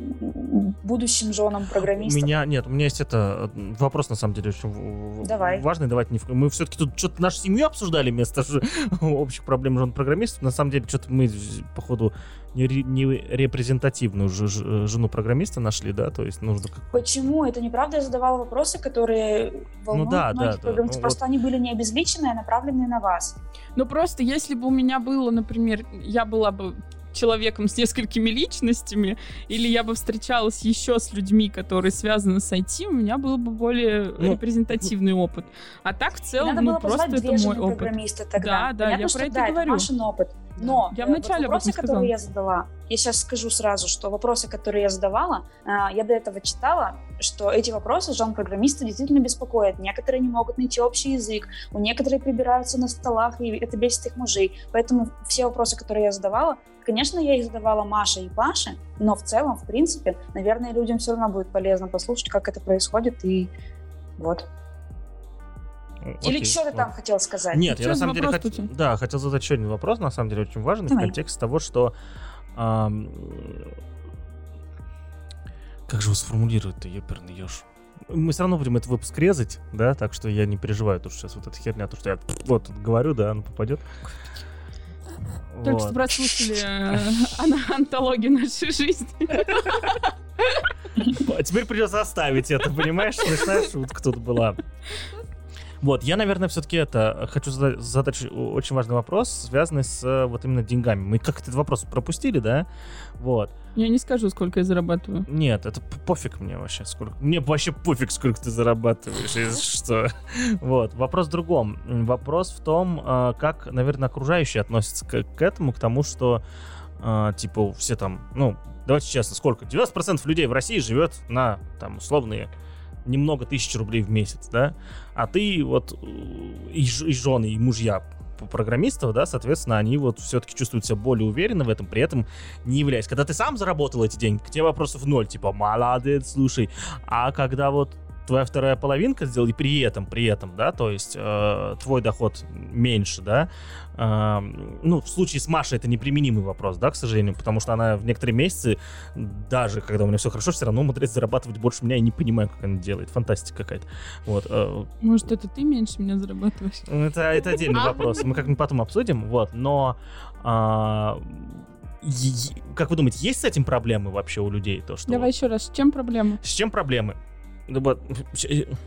будущим женам программистов? У меня нет, у меня есть это вопрос на самом деле очень Давай. важный. Давайте не мы все-таки тут что-то нашу семью обсуждали вместо общих проблем жен программистов. На самом деле что-то мы походу не, не репрезентативную жену программиста нашли, да, то есть нужно. Почему? Это неправда. Я задавала вопросы, которые волнуют ну, да, многих да, программистов. Да. Просто вот. они были не обезличенные, а направленные на вас. Ну просто если бы у меня было, например, я была бы человеком с несколькими личностями, или я бы встречалась еще с людьми, которые связаны с IT, у меня был бы более ну, репрезентативный опыт. А так в целом, ну просто это мой опыт. программиста тогда. Да, да, Понятно, я про это да, говорю. Это опыт. Но я вначале э, вот вопросы, которые я задала, я сейчас скажу сразу, что вопросы, которые я задавала, э, я до этого читала, что эти вопросы жен-программиста действительно беспокоят. Некоторые не могут найти общий язык, у некоторых прибираются на столах, и это бесит их мужей. Поэтому все вопросы, которые я задавала, конечно, я их задавала Маше и Паше, но в целом, в принципе, наверное, людям все равно будет полезно послушать, как это происходит, и вот. Окей, Или что ты там хотел сказать? Нет, я на самом деле хот... да, хотел задать еще один вопрос, на самом деле очень важный Давай. в контексте того, что эм... как же его сформулировать-то, еперный еж? Мы все равно будем этот выпуск резать, да, так что я не переживаю, то, что сейчас вот эта херня, то, что я вот говорю, да, она попадет. Только вот. что прослушали э, антологию нашей жизни. А теперь придется оставить это, понимаешь? Смешная шутка тут была. Вот, я, наверное, все-таки это хочу задать, задать очень важный вопрос, связанный с э, вот именно деньгами. Мы как этот вопрос пропустили, да? Вот. Я не скажу, сколько я зарабатываю. Нет, это пофиг мне вообще, сколько. Мне вообще пофиг, сколько ты зарабатываешь, что. Вот. Вопрос в другом. Вопрос в том, э, как, наверное, окружающие относятся к, к этому, к тому, что э, типа все там, ну, давайте честно, сколько? 90% людей в России живет на там условные немного тысяч рублей в месяц, да, а ты вот и, и жены, и мужья программистов, да, соответственно, они вот все-таки чувствуют себя более уверенно в этом, при этом не являясь. Когда ты сам заработал эти деньги, к тебе вопросов ноль, типа, молодец, слушай. А когда вот твоя вторая половинка сделала, и при этом, при этом, да, то есть э, твой доход меньше, да, э, ну, в случае с Машей это неприменимый вопрос, да, к сожалению, потому что она в некоторые месяцы, даже когда у меня все хорошо, все равно умудряется зарабатывать больше меня, и не понимаю, как она делает, фантастика какая-то, вот. Э, Может, это ты меньше меня зарабатываешь? Это, это отдельный вопрос, мы как-нибудь потом обсудим, вот, но... Э, как вы думаете, есть с этим проблемы вообще у людей? То, что Давай еще раз, с чем проблемы? С чем проблемы?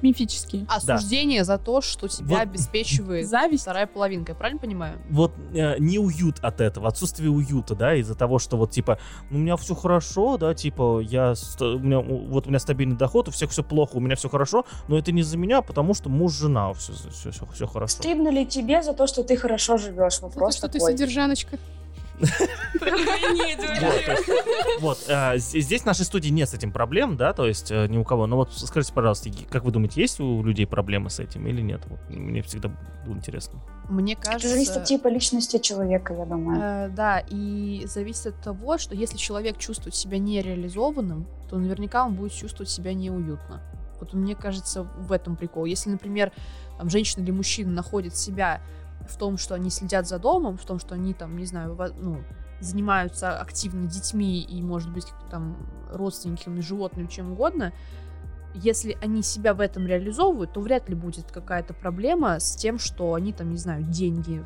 Мифические. Осуждение да. за то, что тебя вот обеспечивает зависть. вторая половинка, я правильно понимаю? Вот э, не уют от этого, отсутствие уюта, да, из-за того, что вот типа, ну, у меня все хорошо, да, типа, я, у меня, вот у меня стабильный доход, у всех все плохо, у меня все хорошо, но это не за меня, потому что муж, жена, все, все, все, все хорошо. Стыдно ли тебе за то, что ты хорошо живешь? Вопрос за то, что ты содержаночка. Вот, а, здесь в нашей студии нет с этим проблем, да, то есть э, ни у кого. Но вот скажите, пожалуйста, как вы думаете, есть у людей проблемы с этим или нет? Мне всегда было интересно. Мне кажется... Это зависит от типа личности человека, я думаю. Э, да, и зависит от того, что если человек чувствует себя нереализованным, то наверняка он будет чувствовать себя неуютно. Вот мне кажется, в этом прикол. Если, например, там, женщина или мужчина находит себя в том, что они следят за домом, в том, что они там, не знаю, ну, занимаются активно детьми и, может быть, там родственниками, животными, чем угодно, если они себя в этом реализовывают, то вряд ли будет какая-то проблема с тем, что они там, не знаю, деньги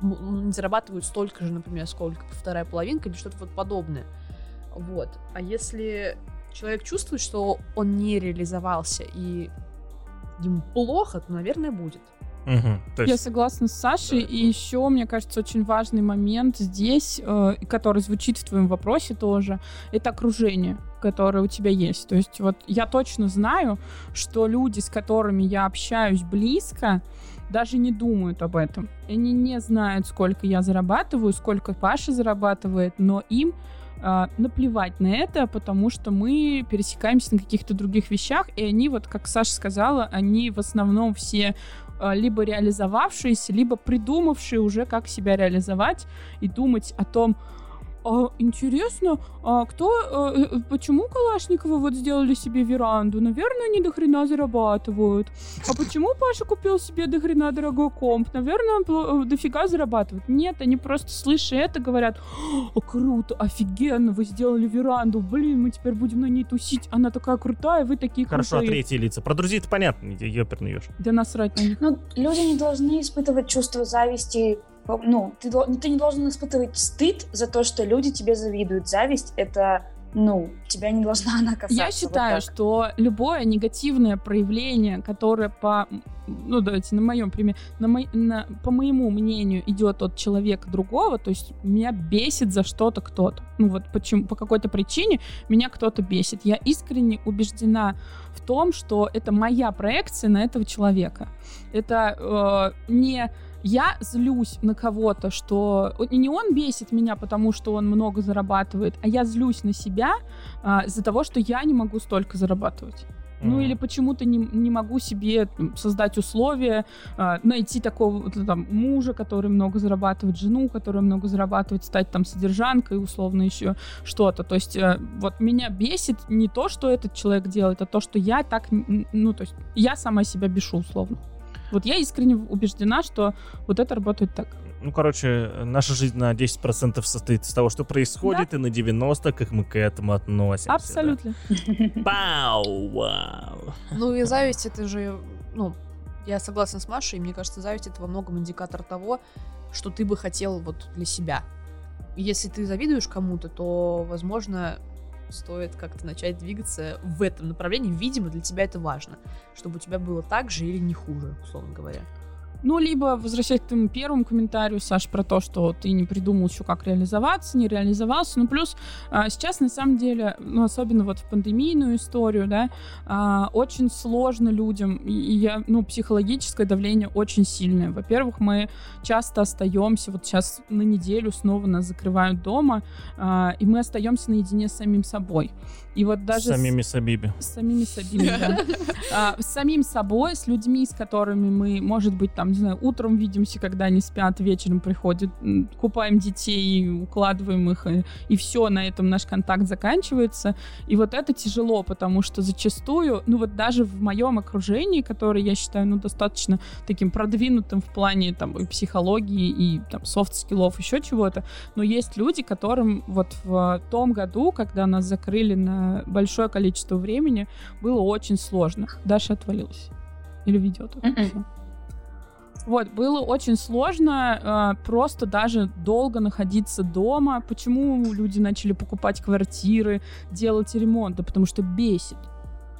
ну, зарабатывают столько же, например, сколько вторая половинка или что-то вот подобное. Вот. А если человек чувствует, что он не реализовался и ему плохо, то, наверное, будет. Угу, есть... Я согласна с Сашей. Да, и еще, мне кажется, очень важный момент здесь, э, который звучит в твоем вопросе тоже, это окружение, которое у тебя есть. То есть вот я точно знаю, что люди, с которыми я общаюсь близко, даже не думают об этом. Они не знают, сколько я зарабатываю, сколько Паша зарабатывает, но им э, наплевать на это, потому что мы пересекаемся на каких-то других вещах, и они, вот как Саша сказала, они в основном все либо реализовавшиеся, либо придумавшие уже, как себя реализовать и думать о том, а, интересно, а кто, а, почему Калашниковы вот сделали себе веранду? Наверное, они до хрена зарабатывают. А почему Паша купил себе до хрена дорогой комп? Наверное, он э, дофига зарабатывает. Нет, они просто, слыша это, говорят, о, круто, офигенно, вы сделали веранду, блин, мы теперь будем на ней тусить, она такая крутая, вы такие Хорошо, крутые. третьи лица. Про друзей-то понятно, ёперный ешь. Да насрать на них. Ну, люди не должны испытывать чувство зависти ну, ты, ты не должен испытывать стыд за то, что люди тебе завидуют. Зависть — это ну, тебя не должна она касаться. Я считаю, вот что любое негативное проявление, которое по, ну, давайте на моем примере, на мо, на, по моему мнению идет от человека другого, то есть меня бесит за что-то кто-то. Ну вот почему, по какой-то причине меня кто-то бесит. Я искренне убеждена в том, что это моя проекция на этого человека. Это э, не я злюсь на кого-то, что не он бесит меня, потому что он много зарабатывает, а я злюсь на себя а, из-за того, что я не могу столько зарабатывать. Ну или почему-то не, не могу себе создать условия, э, найти такого там мужа, который много зарабатывает, жену, которая много зарабатывает, стать там содержанкой, условно еще что-то. То есть э, вот меня бесит не то, что этот человек делает, а то, что я так, ну то есть я сама себя бешу условно. Вот я искренне убеждена, что вот это работает так. Ну, короче, наша жизнь на 10% состоит из того, что происходит, да? и на 90% как мы к этому относимся. Абсолютно. Пау, вау. Ну и зависть это же, ну, я согласна с Машей, мне кажется, зависть это во многом индикатор того, что ты бы хотел вот для себя. Если ты завидуешь кому-то, то, возможно, стоит как-то начать двигаться в этом направлении. Видимо, для тебя это важно, чтобы у тебя было так же или не хуже, условно говоря. Ну, либо возвращаясь к твоему первому комментарию, Саш, про то, что ты не придумал еще, как реализоваться, не реализовался. Ну, плюс а, сейчас, на самом деле, ну, особенно вот в пандемийную историю, да, а, очень сложно людям, и, я, ну, психологическое давление очень сильное. Во-первых, мы часто остаемся, вот сейчас на неделю снова нас закрывают дома, а, и мы остаемся наедине с самим собой. И вот даже... С самими Сабиби. С самими Сабиби, да. С самим собой, с людьми, с которыми мы, может быть, там, не знаю, утром видимся, когда они спят, вечером приходят, купаем детей, укладываем их, и, и все, на этом наш контакт заканчивается. И вот это тяжело, потому что зачастую, ну вот даже в моем окружении, которое я считаю, ну, достаточно таким продвинутым в плане там и психологии, и там софт-скиллов, еще чего-то, но есть люди, которым вот в том году, когда нас закрыли на большое количество времени было очень сложно. Даша отвалилась. Или ведет. М-м. Вот, было очень сложно э, просто даже долго находиться дома. Почему люди начали покупать квартиры, делать ремонт? Да потому что бесит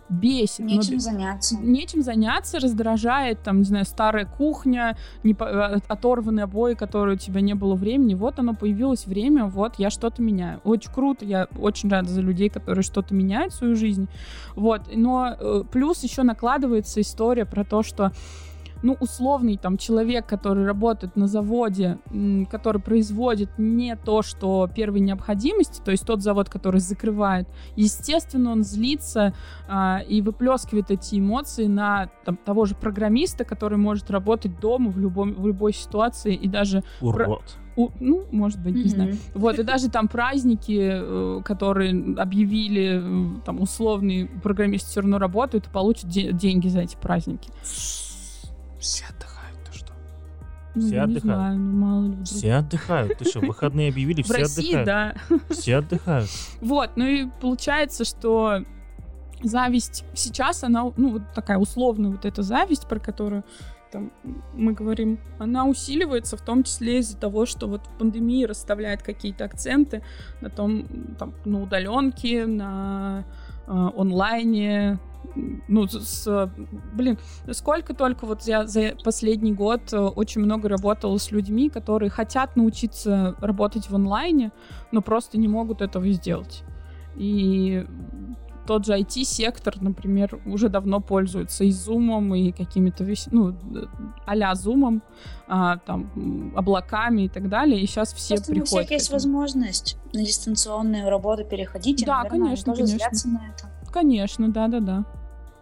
бесит. Нечем но... заняться. Нечем заняться, раздражает, там, не знаю, старая кухня, не э, оторванные обои, которые у тебя не было времени. Вот оно появилось время, вот я что-то меняю. Очень круто, я очень рада за людей, которые что-то меняют в свою жизнь. Вот, но э, плюс еще накладывается история про то, что ну, условный там человек, который работает на заводе, который производит не то, что первой необходимости, то есть тот завод, который закрывает, естественно, он злится а, и выплескивает эти эмоции на там, того же программиста, который может работать дома в, любом, в любой ситуации и даже... Урод. У, ну, может быть, не mm-hmm. знаю. Вот, и даже там праздники, э, которые объявили, э, там, условный программист все равно работает и получит де- деньги за эти праздники. Все отдыхают, ты что? Ну, Все я не отдыхают. знаю, ну мало ли вдруг. Все отдыхают. Ты что, выходные объявили, все отдыхают. да. Все отдыхают. Вот, ну и получается, что зависть сейчас, она, ну, вот такая условная вот эта зависть, про которую там, мы говорим, она усиливается в том числе из-за того, что вот пандемия расставляет какие-то акценты на том, там, на удаленке, на онлайне, ну, с- блин, сколько только вот я за последний год э, очень много работала с людьми, которые хотят научиться работать в онлайне, но просто не могут этого сделать. И тот же IT-сектор, например, уже давно пользуется и Zoom, и какими-то вещами, ну, э, а-ля Zoom, а, там, облаками и так далее, и сейчас все Просто приходят к есть возможность на дистанционную работу переходить. и, Да, наверное, конечно, тоже конечно. на это. Конечно, да-да-да.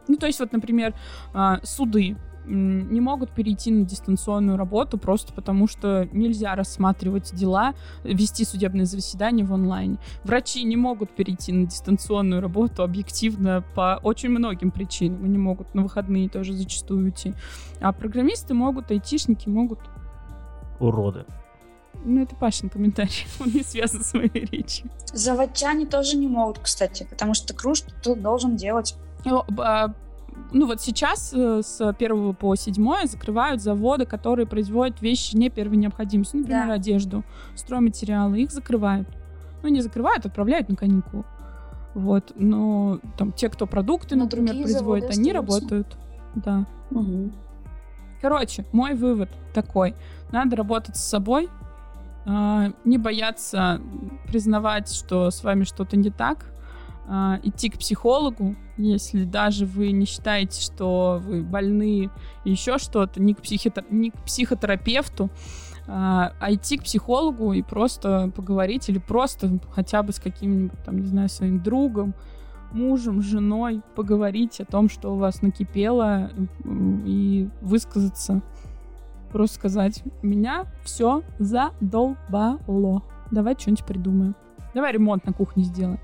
Ну, то есть вот, например, а, суды не могут перейти на дистанционную работу просто потому, что нельзя рассматривать дела, вести судебные заседания в онлайне. Врачи не могут перейти на дистанционную работу объективно по очень многим причинам. Они могут на выходные тоже зачастую уйти. А программисты могут, айтишники могут. Уроды. Ну, это Пашин комментарий. Он не связан с моей речью. Заводчане тоже не могут, кстати, потому что кружки ты должен делать. Ну вот сейчас э, с 1 по 7 закрывают заводы, которые производят вещи не первой необходимости. Например, Да. одежду, стройматериалы. Их закрывают. Ну, не закрывают, отправляют на каникулы. Вот. Но там те, кто продукты, Но например, производят, они остаются. работают. Да. Короче, мой вывод такой. Надо работать с собой, а, не бояться признавать, что с вами что-то не так, а, идти к психологу, если даже вы не считаете, что вы больны еще что-то, не к, психотер- не к психотерапевту, а, а идти к психологу и просто поговорить или просто хотя бы с каким-нибудь, там, не знаю, своим другом, мужем, женой поговорить о том, что у вас накипело, и высказаться. Просто сказать, меня все задолбало. Давай что-нибудь придумаем. Давай ремонт на кухне сделаем.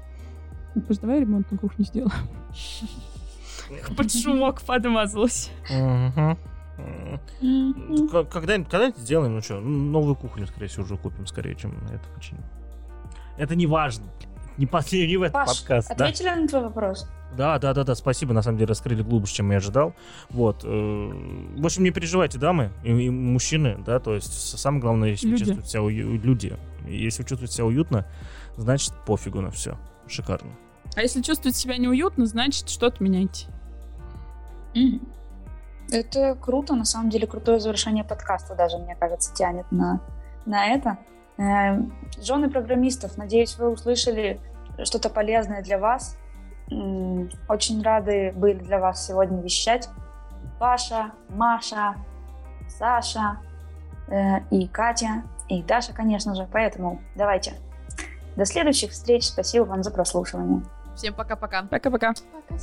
Ну, Просто давай ремонт на кухне сделаем. Под шумок подмазалась. Когда-нибудь когда сделаем, ну что, новую кухню, скорее всего, уже купим скорее, чем это починим. Это не важно. Не последний в этот Паш, подкаст. Да? ответили на твой вопрос? Да, да, да, да, спасибо, на самом деле раскрыли глубже, чем я ожидал. Вот. э, В общем, не переживайте, дамы и, и мужчины, да, то есть самое главное, если Люди. вы чувствуете себя ую- люди. Если вы чувствуете себя уютно, значит, пофигу на все. Шикарно. А если чувствуете себя неуютно, значит, что-то меняйте. Это круто, на самом деле крутое завершение подкаста даже, мне кажется, тянет на, на это. Эм, Жены программистов, надеюсь, вы услышали что-то полезное для вас. Очень рады были для вас сегодня вещать. Паша, Маша, Саша э, и Катя, и Даша, конечно же. Поэтому давайте. До следующих встреч. Спасибо вам за прослушивание. Всем пока-пока. Пока-пока. Пока,